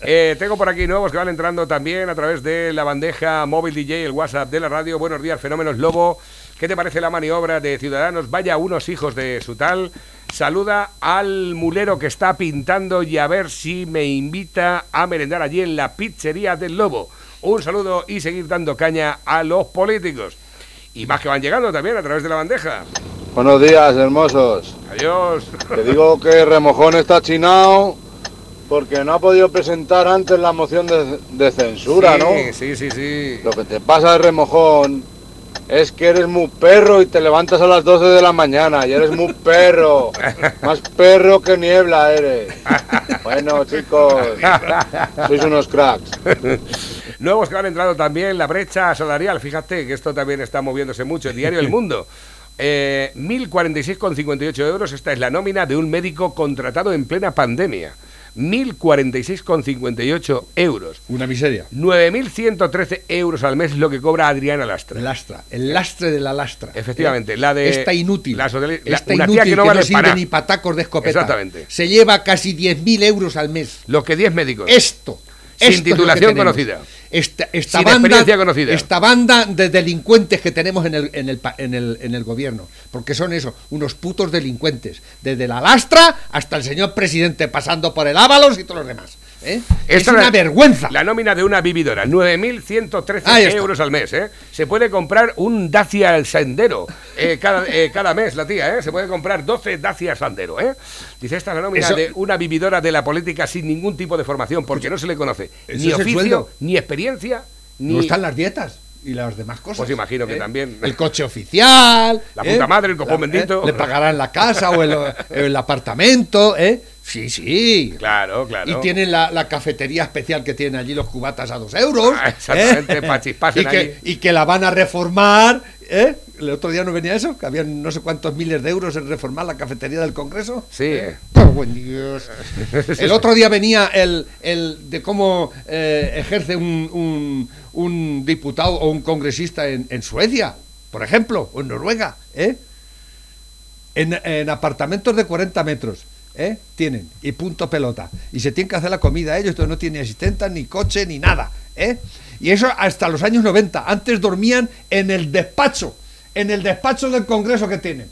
Eh, tengo por aquí nuevos que van entrando también a través de la bandeja móvil DJ, el WhatsApp de la radio. Buenos días, Fenómenos Lobo. ¿Qué te parece la maniobra de Ciudadanos? Vaya unos hijos de su tal. Saluda al mulero que está pintando y a ver si me invita a merendar allí en la pizzería del Lobo. Un saludo y seguir dando caña a los políticos. Y más que van llegando también a través de la bandeja. Buenos días, hermosos. Adiós. Te digo que Remojón está chinado porque no ha podido presentar antes la moción de, de censura, sí, ¿no? Sí, sí, sí. Lo que te pasa de Remojón es que eres muy perro y te levantas a las 12 de la mañana y eres muy perro. Más perro que niebla eres. Bueno, chicos, sois unos cracks. Nuevos que han entrado también, la brecha salarial. Fíjate que esto también está moviéndose mucho. El diario El Mundo. Eh, 1.046,58 euros. Esta es la nómina de un médico contratado en plena pandemia. 1.046,58 euros. Una miseria. 9.113 euros al mes es lo que cobra Adriana Lastra. Lastra, el lastre de la lastra. Efectivamente, ¿Eh? la de- Esta inútil. la la- Esta una inútil tía que no vale sirve para- ni patacos de escopeta. Exactamente. Se lleva casi 10.000 euros al mes. Lo que 10 médicos. Esto. Sin esto es que titulación tenemos. conocida. Esta, esta banda. Esta banda de delincuentes que tenemos en el, en, el, en, el, en el gobierno. Porque son eso, unos putos delincuentes. Desde la lastra hasta el señor presidente, pasando por el Ábalos y todos los demás. ¿Eh? Es una la- vergüenza. La nómina de una vividora, 9.113 Ahí está. euros al mes. ¿eh? Se puede comprar un Dacia Sandero eh, cada, eh, cada mes, la tía. ¿eh? Se puede comprar 12 Dacia Sandero. ¿eh? Dice, esta es la nómina Eso- de una vividora de la política sin ningún tipo de formación, porque no se le conoce ni oficio, ni experiencia, ni... No están las dietas y las demás cosas. Pues imagino que también. El coche oficial. La ¿eh? puta madre, el copón bendito. ¿eh? Le pagarán la casa o el, el apartamento, ¿eh? Sí, sí. Claro, claro. Y tienen la, la cafetería especial que tienen allí los cubatas a dos euros. Ah, exactamente, ¿eh? pa' chispasen y, que, y que la van a reformar. ¿eh? El otro día no venía eso, que habían no sé cuántos miles de euros en reformar la cafetería del Congreso. Sí. ¡Qué buen Dios! El otro día venía el, el de cómo eh, ejerce un, un- un diputado o un congresista en, en Suecia, por ejemplo, o en Noruega, ¿eh? En, en apartamentos de 40 metros, ¿eh? Tienen, y punto pelota. Y se tienen que hacer la comida ellos, entonces no tienen asistenta, ni coche, ni nada, ¿eh? Y eso hasta los años 90. Antes dormían en el despacho, en el despacho del Congreso que tienen.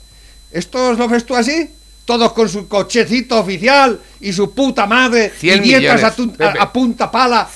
¿Estos lo ves tú así? Todos con su cochecito oficial y su puta madre y 100 dietas a, tu- a- punta pala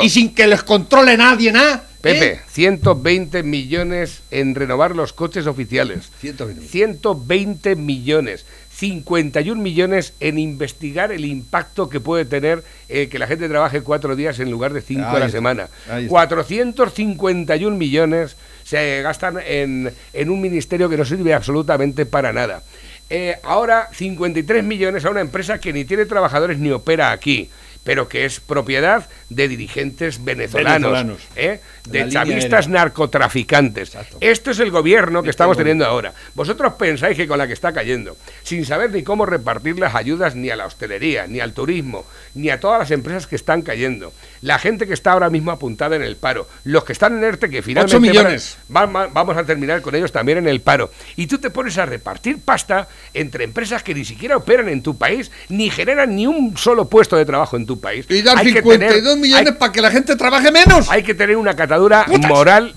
¿eh? Y sin que les controle nadie nada. ¿eh? Pepe, 120 millones en renovar los coches oficiales. 120. 120 millones. 51 millones en investigar el impacto que puede tener eh, que la gente trabaje cuatro días en lugar de cinco Ahí a la está, semana. ahí está. 451 millones se gastan en, en un ministerio que no sirve absolutamente para nada. Eh, ahora 53 millones a una empresa que ni tiene trabajadores ni opera aquí, pero que es propiedad de dirigentes venezolanos, Venezolanos. ¿eh? De chavistas narcotraficantes. Exacto. Esto es el gobierno que Este estamos gobierno. teniendo ahora. Vosotros pensáis que con la que está cayendo, sin saber ni cómo repartir las ayudas ni a la hostelería, ni al turismo, ni a todas las empresas que están cayendo, la gente que está ahora mismo apuntada en el paro, los que están en ERTE que finalmente Ocho millones. van a- van- vamos a terminar con ellos también en el paro. Y tú te pones a repartir pasta entre empresas que ni siquiera operan en tu país, ni generan ni un solo puesto de trabajo en tu país. Y dar Hay que 52 tener- millones hay- para que la gente trabaje menos. hay que tener una catadura ¡Putas! moral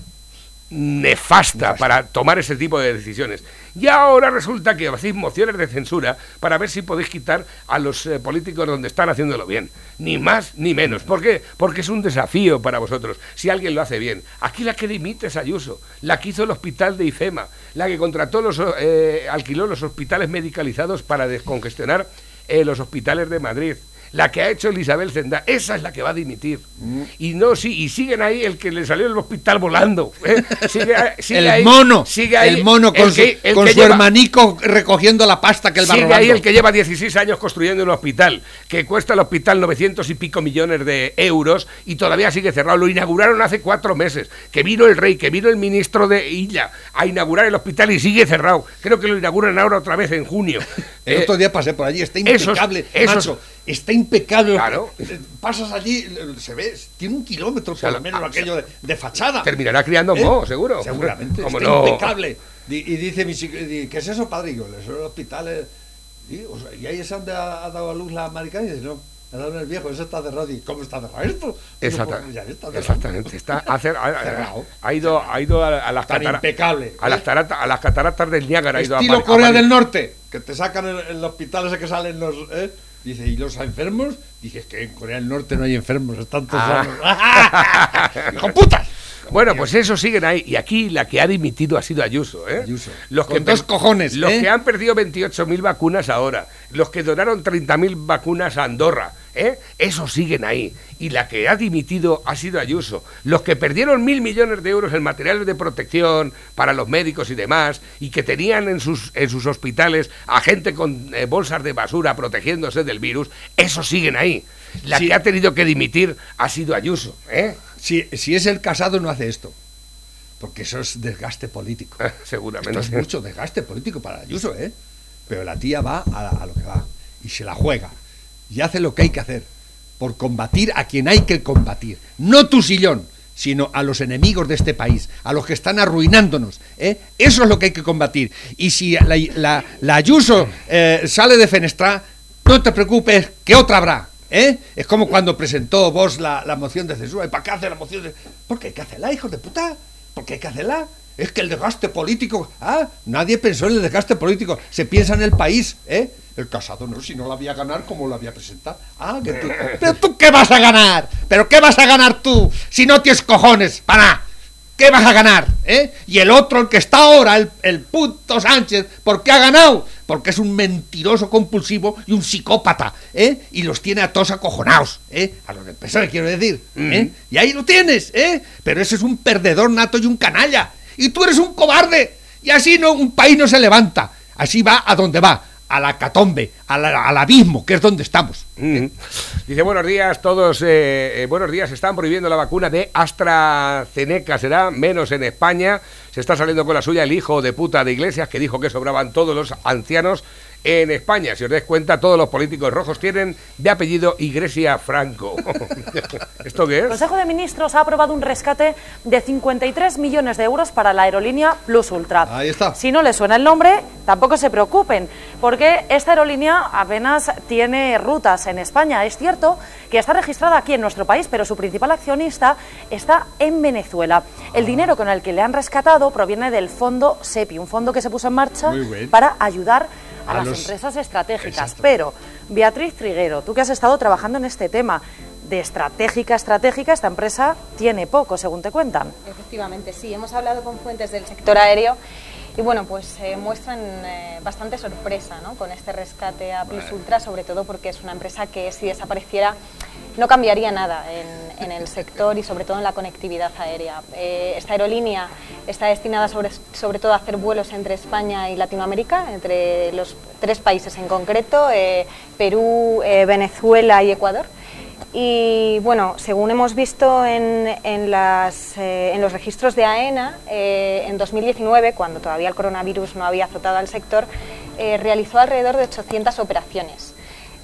nefasta para tomar ese tipo de decisiones. Y ahora resulta que hacéis mociones de censura para ver si podéis quitar a los eh, políticos donde están haciéndolo bien. Ni más ni menos. ¿Por qué? Porque es un desafío para vosotros. Si alguien lo hace bien. Aquí la que dimite es Ayuso. La que hizo el hospital de IFEMA. La que contrató los, eh, alquiló los hospitales medicalizados para descongestionar eh, los hospitales de Madrid. La que ha hecho el Isabel Zendá, esa es la que va a dimitir. Mm. Y no, sí, y siguen ahí el que le salió del hospital volando. ¿eh? Sigue, sigue el ahí- mono, sigue ahí el mono con, el que- su, el con que su lleva- hermanico recogiendo la pasta que él va Sigue robando. ahí el que lleva 16 años construyendo un hospital, que cuesta el hospital 900 y pico millones de euros y todavía sigue cerrado. Lo inauguraron hace cuatro meses. Que vino el rey, que vino el ministro de Illa a inaugurar el hospital y sigue cerrado. Creo que lo inauguran ahora otra vez en junio. El Eh, otro día pasé por allí, está impecable, esos- macho, está impecable. Claro. Pasas allí, se ve, tiene un kilómetro sea, por lo menos ah, aquello de, de fachada. terminará criando ¿Eh? seguro. Seguramente, está no. impecable. Y dice mi chico, ¿qué es eso, padre? Y yo, eso es el hospital. eh". Y, o sea, y ahí es donde ha, ha dado a luz la americana y dice, no, ha dado el viejo, eso está cerrado. Y, ¿cómo está cerrado esto? "Pues está cerrado". exactamente. Está cer- ha- Cerrado. ha ido, ha ido a, a las Tan catara- impecable. a las, ¿eh? tarata- a las cataratas del Niágara. ha ido a Estilo a Corea del Norte, que te sacan en, en el hospital ese que salen los... ¿eh? Dice, ¿y los enfermos? Dices que en Corea del Norte no hay enfermos, están todos Ah. sanos. ¡Hijo putas! Bueno, pues eso siguen ahí. Y aquí la que ha dimitido ha sido Ayuso. ¿eh? Ayuso. Los Con per- dos cojones, Los ¿eh? que han perdido 28.000 vacunas ahora. Los que donaron 30.000 vacunas a Andorra. ¿Eh? Esos siguen ahí. Y la que ha dimitido ha sido Ayuso. Los que perdieron mil millones de euros en materiales de protección para los médicos y demás. Y que tenían en sus, en sus hospitales a gente con eh, bolsas de basura protegiéndose del virus. Esos siguen ahí. La Sí. que ha tenido que dimitir ha sido Ayuso. ¿eh? Si, si es el casado, no hace esto. Porque eso es desgaste político. Seguramente. Esto es mucho desgaste político para Ayuso, ¿eh? Pero la tía va a, a lo que va y se la juega. Y hace lo que hay que hacer por combatir a quien hay que combatir. No tu sillón, sino a los enemigos de este país, a los que están arruinándonos. ¿eh? Eso es lo que hay que combatir. Y si la, la- la Ayuso eh, sale de Fenestra, no te preocupes, que otra habrá. ¿eh? Es como cuando presentó vos la, la moción de censura. ¿Y para qué hace la moción de Porque hay que hacerla, hijos de puta. Porque hay que hacerla. Es que el desgaste político. Ah, nadie pensó en el desgaste político. Se piensa en el país, ¿eh? El casado no, si no la voy a ganar, ¿cómo la voy a presentar? Ah, que tú. ¿Pero tú qué vas a ganar? ¿Pero qué vas a ganar tú si no tienes cojones? Para. ¿Qué vas a ganar? ¿Eh? Y el otro, el que está ahora, el, el puto Sánchez, ¿por qué ha ganado? Porque es un mentiroso compulsivo y un psicópata, ¿eh? Y los tiene a todos acojonados, ¿eh? A los del PSOE, quiero decir, ¿eh? Y ahí lo tienes, ¿eh? Pero ese es un perdedor nato y un canalla. Y tú eres un cobarde. Y así no, un país no se levanta. Así va a donde va, a la catombe, a la- al abismo, que es donde estamos. Mm. Dice, buenos días, todos, eh, eh, buenos días, están prohibiendo la vacuna de AstraZeneca, será menos en España, se está saliendo con la suya el hijo de puta de Iglesias que dijo que sobraban todos los ancianos en España. Si os dais cuenta, todos los políticos rojos tienen de apellido Iglesia Franco. ¿Esto qué El es? Consejo de Ministros ha aprobado un rescate de 53 millones de euros para la aerolínea Plus Ultra. Ahí está. Si no les suena el nombre, tampoco se preocupen, porque esta aerolínea apenas tiene rutas en España. Es cierto que está registrada aquí en nuestro país, pero su principal accionista está en Venezuela. El dinero con el que le han rescatado proviene del fondo SEPI, un fondo que se puso en marcha para ayudar a, A las los- empresas estratégicas. Exacto. Pero, Beatriz Triguero, tú que has estado trabajando en este tema, de estratégica a estratégica, esta empresa tiene poco, según te cuentan. Efectivamente, sí. Hemos hablado con fuentes del sector aéreo y bueno, pues eh, muestran eh, bastante sorpresa ¿no? con este rescate a Plus Ultra, sobre todo porque es una empresa que si desapareciera no cambiaría nada en, en el sector y sobre todo en la conectividad aérea. Eh, esta aerolínea está destinada sobre, sobre todo a hacer vuelos entre España y Latinoamérica, entre los tres países en concreto, eh, Perú, Venezuela y Ecuador. Y bueno, según hemos visto en, en eh, los registros de AENA, eh, en 2019, cuando todavía el coronavirus no había azotado al sector, eh, realizó alrededor de 800 operaciones.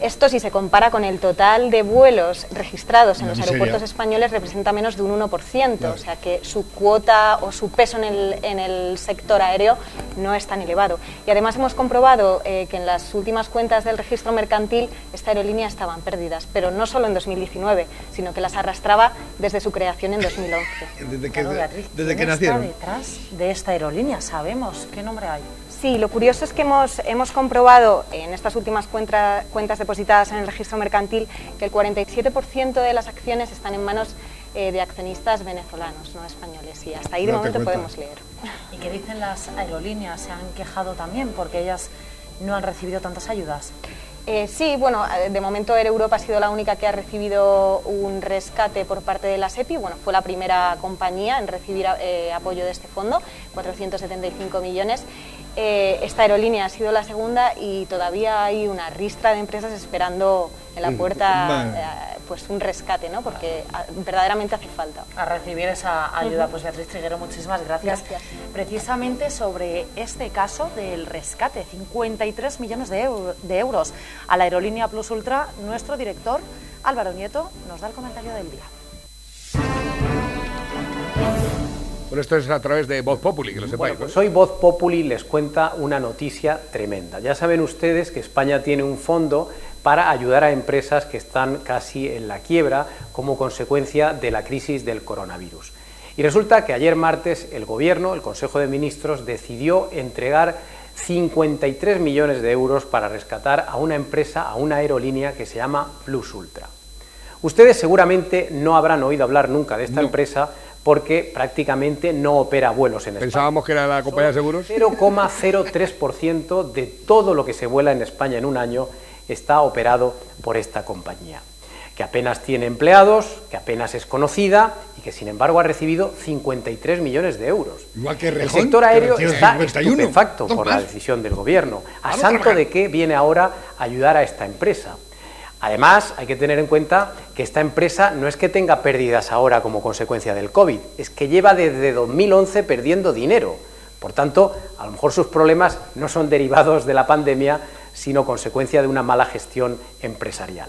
Esto, si se compara con el total de vuelos registrados en los miseria. aeropuertos españoles, representa menos de un 1%. O sea que su cuota o su peso en el, en el sector aéreo no es tan elevado. Y además hemos comprobado eh, que en las últimas cuentas del registro mercantil esta aerolínea estaban pérdidas, pero no solo en 2019, sino que las arrastraba desde su creación en 2011. Desde que, Claro, Beatriz, desde que ¿quién nacieron. está detrás de esta aerolínea? ¿Sabemos qué nombre hay? Sí, lo curioso es que hemos, hemos comprobado en estas últimas cuenta- cuentas depositadas en el registro mercantil que el 47% de las acciones están en manos eh, de accionistas venezolanos, no españoles. Y hasta ahí de Date momento cuenta. podemos leer. ¿Y qué dicen las aerolíneas? ¿Se han quejado también porque ellas no han recibido tantas ayudas? Eh, sí, bueno, eh, de momento Air Europa ha sido la única que ha recibido un rescate por parte de la SEPI. Bueno, fue la primera compañía en recibir eh, apoyo de este fondo, 475 millones. Eh, esta aerolínea ha sido la segunda y todavía hay una ristra de empresas esperando en la Mm, puerta vale. eh, pues un rescate, ¿no? Porque ah, verdaderamente hace falta. A recibir esa ayuda, pues Beatriz Triguero, muchísimas gracias. Gracias. Precisamente sobre este caso del rescate, 53 millones de, eu- de euros a la aerolínea Plus Ultra, nuestro director Álvaro Nieto nos da el comentario del día. Bueno, esto es a través de Voz Populi, que lo sepáis. Bueno, pues hoy Voz Populi les cuenta una noticia tremenda. Ya saben ustedes que España tiene un fondo para ayudar a empresas que están casi en la quiebra como consecuencia de la crisis del coronavirus. Y resulta que ayer martes el Gobierno, el Consejo de Ministros, decidió entregar 53 millones de euros para rescatar a una empresa, a una aerolínea que se llama Plus Ultra. Ustedes seguramente no habrán oído hablar nunca de esta empresa porque prácticamente no opera vuelos en España. Pensábamos que era la compañía de seguros. 0,03% de todo lo que se vuela en España en un año está operado por esta compañía, que apenas tiene empleados, que apenas es conocida y que sin embargo ha recibido 53 millones de euros. Igual que El Rejón, sector que aéreo está 51. estupefacto por la decisión del gobierno. ¿A santo de qué viene ahora a ayudar a esta empresa? Además, hay que tener en cuenta que esta empresa no es que tenga pérdidas ahora como consecuencia del COVID, es que lleva desde 2011 perdiendo dinero. Por tanto, a lo mejor sus problemas no son derivados de la pandemia, sino consecuencia de una mala gestión empresarial.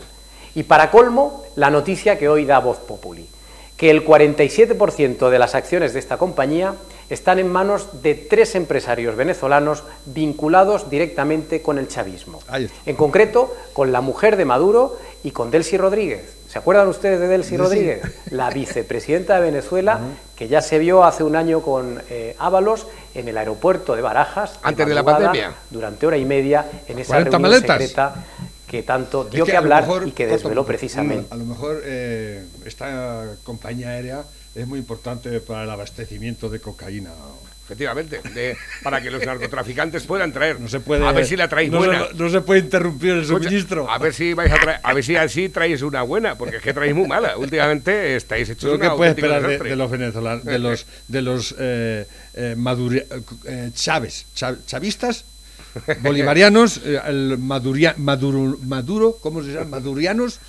Y para colmo, la noticia que hoy da Voz Populi, que el 47% de las acciones de esta compañía están en manos de tres empresarios venezolanos vinculados directamente con el chavismo. En concreto, con la mujer de Maduro y con Delcy Rodríguez. ¿Se acuerdan ustedes de Delcy Sí. Rodríguez? La vicepresidenta de Venezuela, que ya se vio hace un año con eh, Ábalos en el aeropuerto de Barajas. Antes de la pandemia. Durante hora y media en esa 40 reunión maletas. secreta que tanto Es dio que, hablar mejor, y que desveló precisamente. A lo mejor eh, esta compañía aérea es muy importante para el abastecimiento de cocaína. Efectivamente, de- para que los narcotraficantes puedan traer. No se puede. a ver si la traéis no buena. Se, no se puede interrumpir el suministro. A ver si vais a traer, a ver si así traéis una buena, porque es que traéis muy mala. Últimamente estáis hechos Lo un que puede auténtico esperar de, de los venezolanos, de los, de los eh, eh, eh, Chávez, cha- chavistas, bolivarianos, eh, el maduria- maduro, Maduro, ¿cómo se llama? Madurianos,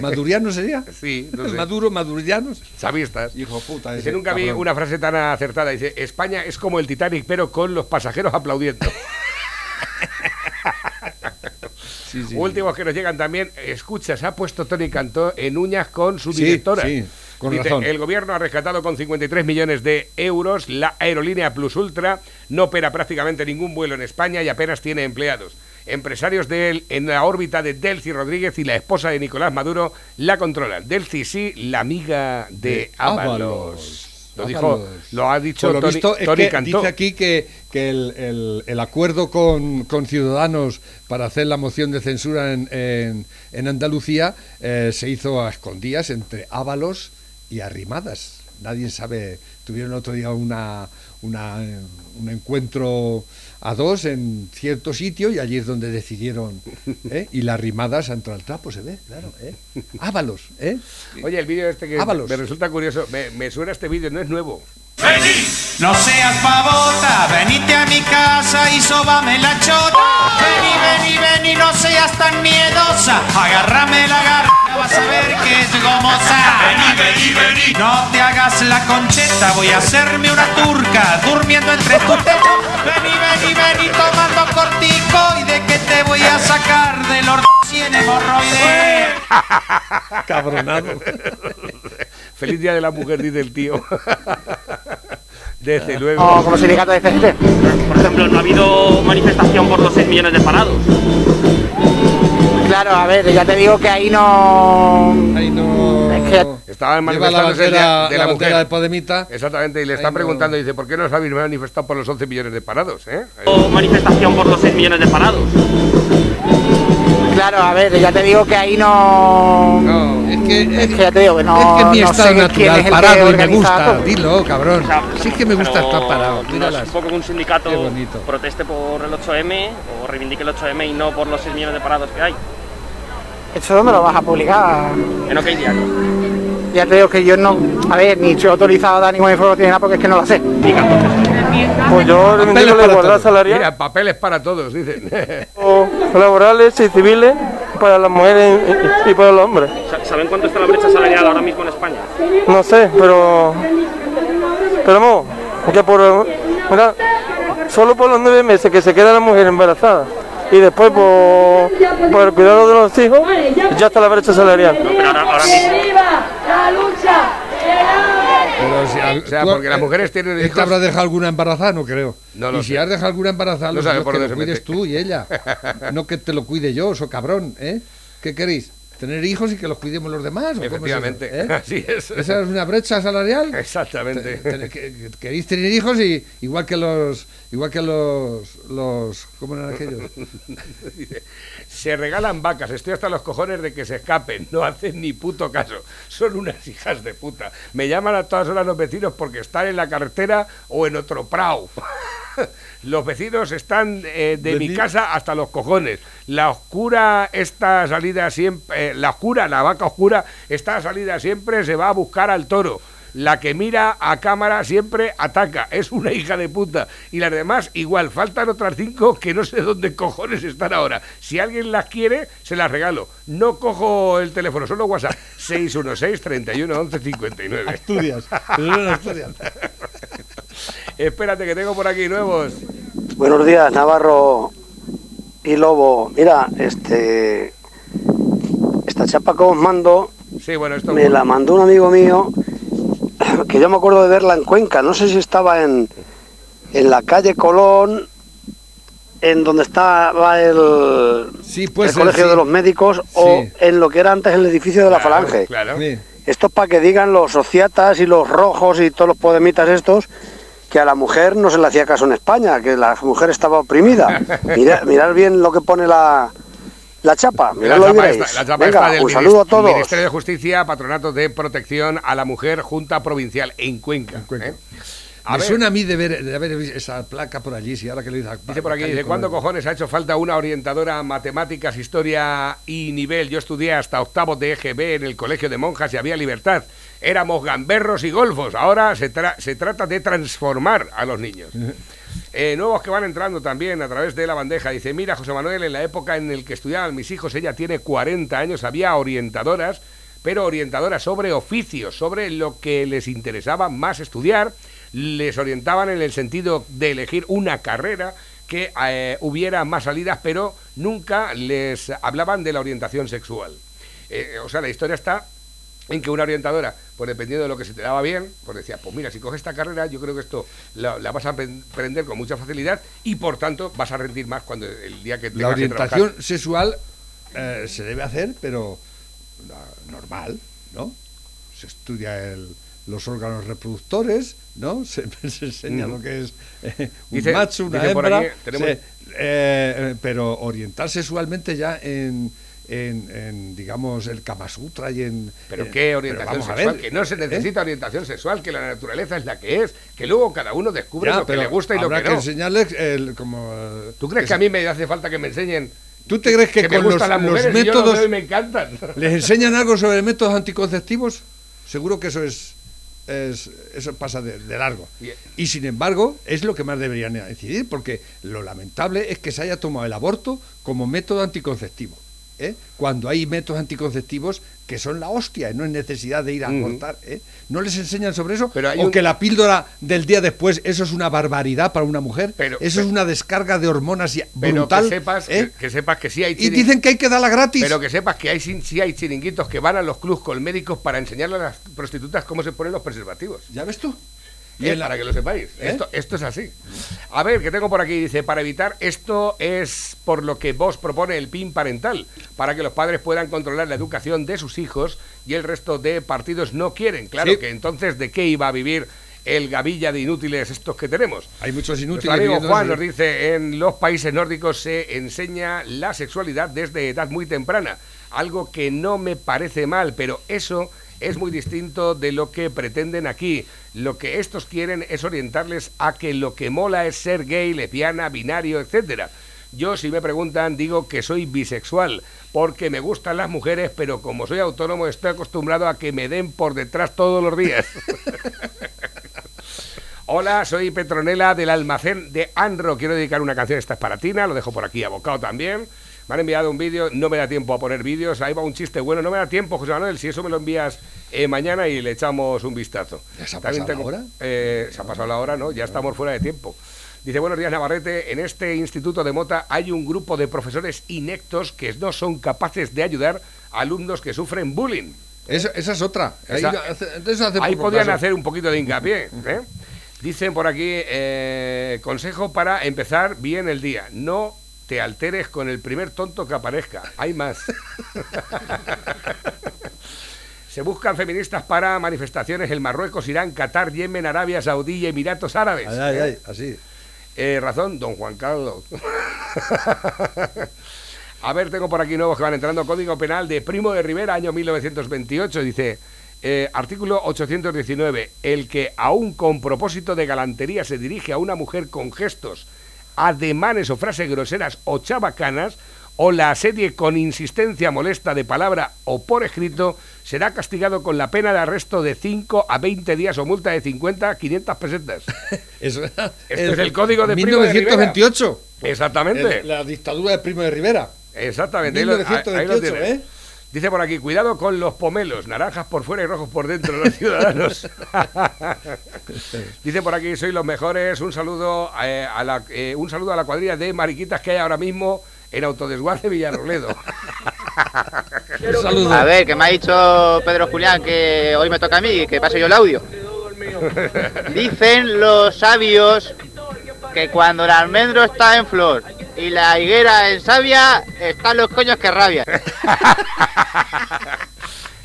Madurianos sería. Sí, no sé. Maduro, madurianos. Chavistas. Hijo puta. Ese nunca vi una frase tan acertada. Dice, España es como el Titanic, pero con los pasajeros aplaudiendo. Sí, sí, Últimos que nos llegan también. Escucha, se ha puesto Tony Cantó en uñas con su Sí, directora. sí, con Dice, razón. el gobierno ha rescatado con 53 millones de euros la aerolínea Plus Ultra. No opera prácticamente ningún vuelo en España y apenas tiene empleados. Empresarios de él en la órbita de Delcy Rodríguez y la esposa de Nicolás Maduro la controlan. Delcy sí, la amiga de, De Ábalos. Lo dijo, lo ha dicho lo Tony, visto, es Tony que Cantó. dice aquí que, que el, el- el acuerdo con, con Ciudadanos para hacer la moción de censura en, en- en Andalucía eh, se hizo a escondidas entre Ábalos y Arrimadas. Nadie sabe. Tuvieron otro día una, una, un encuentro a dos en cierto sitio y allí es donde decidieron. ¿eh? Y la Arrimadas entró al trapo, se ve, claro. ¿eh? Ábalos, ¿eh? Oye, el vídeo este que Ábalos. me resulta curioso, me, me suena este vídeo, no es nuevo. No seas pavota, venite a mi casa y sobame la chota. Vení, vení, vení, no seas tan miedosa. Agárrame la garra, vas a ver que es gomosa. Vení, vení, vení. No te hagas la concheta, voy a hacerme una turca durmiendo entre tus tetas. Vení, vení, vení, tomando cortico y de que te voy a sacar del orto en hemorroide. Cabronado. Feliz Día de la Mujer, dice el tío. Desde luego. O como sindicato de CGT. Por ejemplo, no ha habido manifestación por los 6 millones de parados. Claro, a ver, ya te digo que ahí no. Ahí no. Que Estaban Lleva la bandera, de la la bandera mujer. de Podemita. Exactamente, y le están Ahí no. preguntando, dice, ¿por qué no os habéis manifestado por los 11 millones de parados? ¿eh? O manifestación por los 6 millones de parados. Claro, a ver, ya te digo que ahí no. No, es que, Es que ya te digo que no. es que es mi no estado natural, es parado, y me gusta. todo. Dilo, cabrón. sí es que me gusta estar parado. no es un poco que un sindicato proteste por el 8M o reivindique el 8M y no por los 6 millones de parados que hay. ¿Eso dónde lo vas a publicar? En OK Diario. Ya te digo que yo no. A ver, ni estoy autorizado a dar ninguna información ni nada porque es que no la sé. Pues yo reivindico la igualdad salarial Mira, papeles para todos, dicen. o laborales y civiles para las mujeres y, y para los hombres. Sa- ¿Saben cuánto está la brecha salarial ahora mismo en España? No sé, pero. Pero vamos, que por. Mira, solo por los nueve meses que se queda la mujer embarazada y después por, por el cuidado de los hijos, ya está la brecha salarial. Pero ahora, ahora mismo. la lucha! Pero si al- O sea, porque las eh, mujeres tienen ¿Esta hijos- habrá dejado alguna embarazada? No creo. No lo y si sé. has dejado alguna embarazada, No lo que dónde lo se cuides mete. tú y ella. no que te lo cuide yo, so cabrón, ¿eh? ¿Qué queréis? ¿Tener hijos y que los cuidemos los demás? ¿o cómo es eso, Efectivamente, eh? así es. ¿Esa es una brecha salarial? Exactamente. Te- que- queréis tener hijos y igual que los igual que los los ¿cómo eran aquellos? Se regalan vacas, estoy hasta los cojones de que se escapen, no hacen ni puto caso, son unas hijas de puta. Me llaman a todas horas los vecinos porque están en la carretera o en otro prau. Los vecinos están eh, de mi casa hasta los cojones. La oscura, esta salida siempre, eh, la oscura, la vaca oscura, esta salida siempre se va a buscar al toro. La que mira a cámara siempre ataca. Es una hija de puta. Y las demás igual. Faltan otras cinco que no sé dónde cojones están ahora. Si alguien las quiere, se las regalo. No cojo el teléfono, solo WhatsApp. 616 31 11 59. Asturias. Eso era Asturias. Espérate que tengo por aquí nuevos. Buenos días, Navarro y y Lobo. Mira, este. Esta chapa que os mando Sí, bueno, esto me la mandó un amigo mío que yo me acuerdo de verla en Cuenca. No sé si estaba en, en la calle Colón, en donde estaba el, el ser, Colegio sí. de los Médicos, o Sí. en lo que era antes el edificio de la Falange. Claro. Esto es para que digan los sociatas y los rojos y todos los podemitas estos que a la mujer no se le hacía caso en España, que la mujer estaba oprimida. Mira, mirad bien lo que pone la, la chapa, La chapa la chapa Venga, del un saludo a todos. Ministerio de Justicia, Patronato de Protección a la Mujer, Junta Provincial en Cuenca. ¿eh? A Me ver, suena a mí de, ver, de haber visto esa placa por allí, si ahora que lo dice. Dice por aquí, dice, ¿cuándo cojones ha hecho falta una orientadora matemáticas, historia y nivel? Yo estudié hasta octavo de EGB en el colegio de monjas y había libertad. Éramos gamberros y golfos. Ahora se, tra- se trata de transformar a los niños. Eh, nuevos que van entrando también a través de la bandeja. Dice, mira, José Manuel, en la época en la que estudiaban mis hijos, ella tiene 40 años, había orientadoras, pero orientadoras sobre oficios, sobre lo que les interesaba más estudiar. Les orientaban en el sentido de elegir una carrera que eh, hubiera más salidas, pero nunca les hablaban de la orientación sexual. Eh, o sea, la historia está en que una orientadora, pues dependiendo de lo que se te daba bien, pues decía, pues mira, si coges esta carrera, yo creo que esto la, la vas a aprender con mucha facilidad y por tanto vas a rendir más cuando el día que tengas La orientación trabajar. sexual eh, se debe hacer, pero normal, ¿no? Se estudia el- los órganos reproductores, ¿no? Se, se enseña Ujú. lo que es eh, un Dice- macho, una hembra, tenemos- se- eh, pero orientar sexualmente ya en, en, en, digamos, el Kama Sutra y en... Pero en- qué orientación sexual, ver, que no se ¿eh? necesita orientación sexual, que la naturaleza es la que es, que luego cada uno descubre Ya, lo que le gusta y lo habrá que no. enseñarles el, como... eh, ¿Tú crees que a mí me hace falta que me enseñen ¿Tú te crees que, con los, los mujeres métodos me encantan? les enseñan algo sobre métodos anticonceptivos? Seguro que eso es, es- eso pasa de, de largo. Y sin embargo, es lo que más deberían decidir, porque lo lamentable es que se haya tomado el aborto como método anticonceptivo. ¿Eh? Cuando hay métodos anticonceptivos que son la hostia, y no hay necesidad de ir a Ujú. abortar. ¿eh? ¿No les enseñan sobre eso? Pero o un- que la píldora del día después, eso es una barbaridad para una mujer. Pero- eso pero- es una descarga de hormonas y- Pero brutal. que sepas, ¿eh? que, que sepas que sí hay Y dicen que hay que darla gratis. Pero que sepas que hay, sí hay chiringuitos que van a los clubs con médicos para enseñarle a las prostitutas cómo se ponen los preservativos. ¿Ya ves tú? Y Y en la- para que lo sepáis. ¿Eh? Esto, esto es así. A ver, que tengo por aquí, dice, para evitar esto es por lo que vos propone el PIN parental, para que los padres puedan controlar la educación de sus hijos y el resto de partidos no quieren. Claro Sí. que entonces, ¿de qué iba a vivir el gavilla de inútiles estos que tenemos? Hay muchos inútiles. Nuestro amigo Juan nos dice, en los países nórdicos se enseña la sexualidad desde edad muy temprana, algo que no me parece mal, pero eso es muy distinto de lo que pretenden aquí. Lo que estos quieren es orientarles a que lo que mola es ser gay, lesbiana, binario, etcétera. Yo, si me preguntan, digo que soy bisexual, porque me gustan las mujeres, pero como soy autónomo estoy acostumbrado a que me den por detrás todos los días. Hola, soy Petronela del almacén de Anro. Quiero dedicar una canción, esta es para Tina, lo dejo por aquí abocado también. Me han enviado un vídeo, no me da tiempo a poner vídeos, ahí va un chiste bueno, no me da tiempo, José Manuel, si eso me lo envías eh, mañana y le echamos un vistazo. ¿Ya se ha pasado la hora? eh, se ha pasado la hora, ¿no? Ya estamos fuera de tiempo. Dice, buenos días Navarrete, en este instituto de Mota hay un grupo de profesores inectos que no son capaces de ayudar a alumnos que sufren bullying. Esa, esa es otra. Ahí, Esa- hace- hace Ahí caso. hacer un poquito de hincapié. ¿eh? Dicen por aquí, eh, consejo para empezar bien el día. No te alteres con el primer tonto que aparezca. Hay más. Se buscan feministas para manifestaciones en Marruecos, Irán, Qatar, Yemen, Arabia Saudí y Emiratos Árabes. Ay, ay, ¿eh? ay, así. Eh, razón, don Juan Carlos. A ver, tengo por aquí nuevos que van entrando. Código Penal de Primo de Rivera, año 1928. Dice, eh, artículo 819. El que aún con propósito de galantería se dirige a una mujer con gestos, ademanes o frases groseras o chabacanas, o la asedie con insistencia molesta de palabra o por escrito, será castigado con la pena de arresto de 5 a 20 días o multa de 50 a 500 pesetas. Eso era Este es el código de Primo de Rivera. 1928. Exactamente. El- la dictadura de Primo de Rivera. Exactamente. ahí lo- ahí- ahí lo 1928. ¿eh? Dice por aquí, cuidado con los pomelos, naranjas por fuera y rojos por dentro, los ciudadanos. Dice por aquí, soy los mejores, un saludo, eh, a la, eh, un saludo a la cuadrilla de mariquitas que hay ahora mismo en Autodesguace Villarroledo. A ver, que me ha dicho Pedro Julián que hoy me toca a mí, que paso yo el audio. Dicen los sabios que cuando el almendro está en flor y la higuera en savia, están los coños que rabian.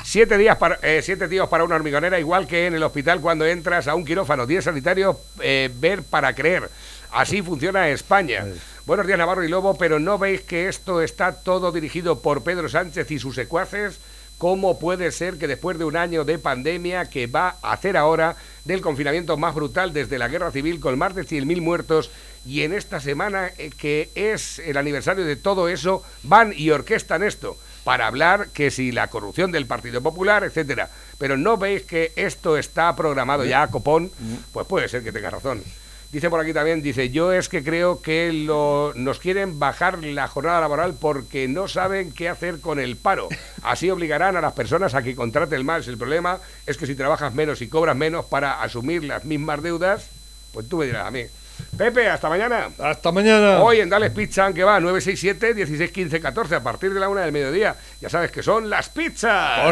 Siete, días para, eh, siete tíos para una hormigonera, igual que en el hospital cuando entras a un quirófano. Diez sanitarios, eh, ver para creer. Así funciona España. Buenos días, Navarro y Lobo, pero ¿no veis que esto está todo dirigido por Pedro Sánchez y sus secuaces? ¿Cómo puede ser que después de un año de pandemia que va a hacer ahora del confinamiento más brutal desde la guerra civil con más de 100.000 muertos y en esta semana eh, que es el aniversario de todo eso van y orquestan esto para hablar que si la corrupción del Partido Popular, etcétera. Pero no veis que esto está programado ya a copón, pues puede ser que tenga razón. Dice por aquí también, dice, yo es que creo que lo, nos quieren bajar la jornada laboral porque no saben qué hacer con el paro. Así obligarán a las personas a que contraten más. El problema es que si trabajas menos y cobras menos para asumir las mismas deudas, pues tú me dirás a mí. Pepe, hasta mañana. Hasta mañana. Hoy en Dales Pizza, que va 967 16 15 14 a partir de la una del mediodía. Ya sabes que son las pizzas.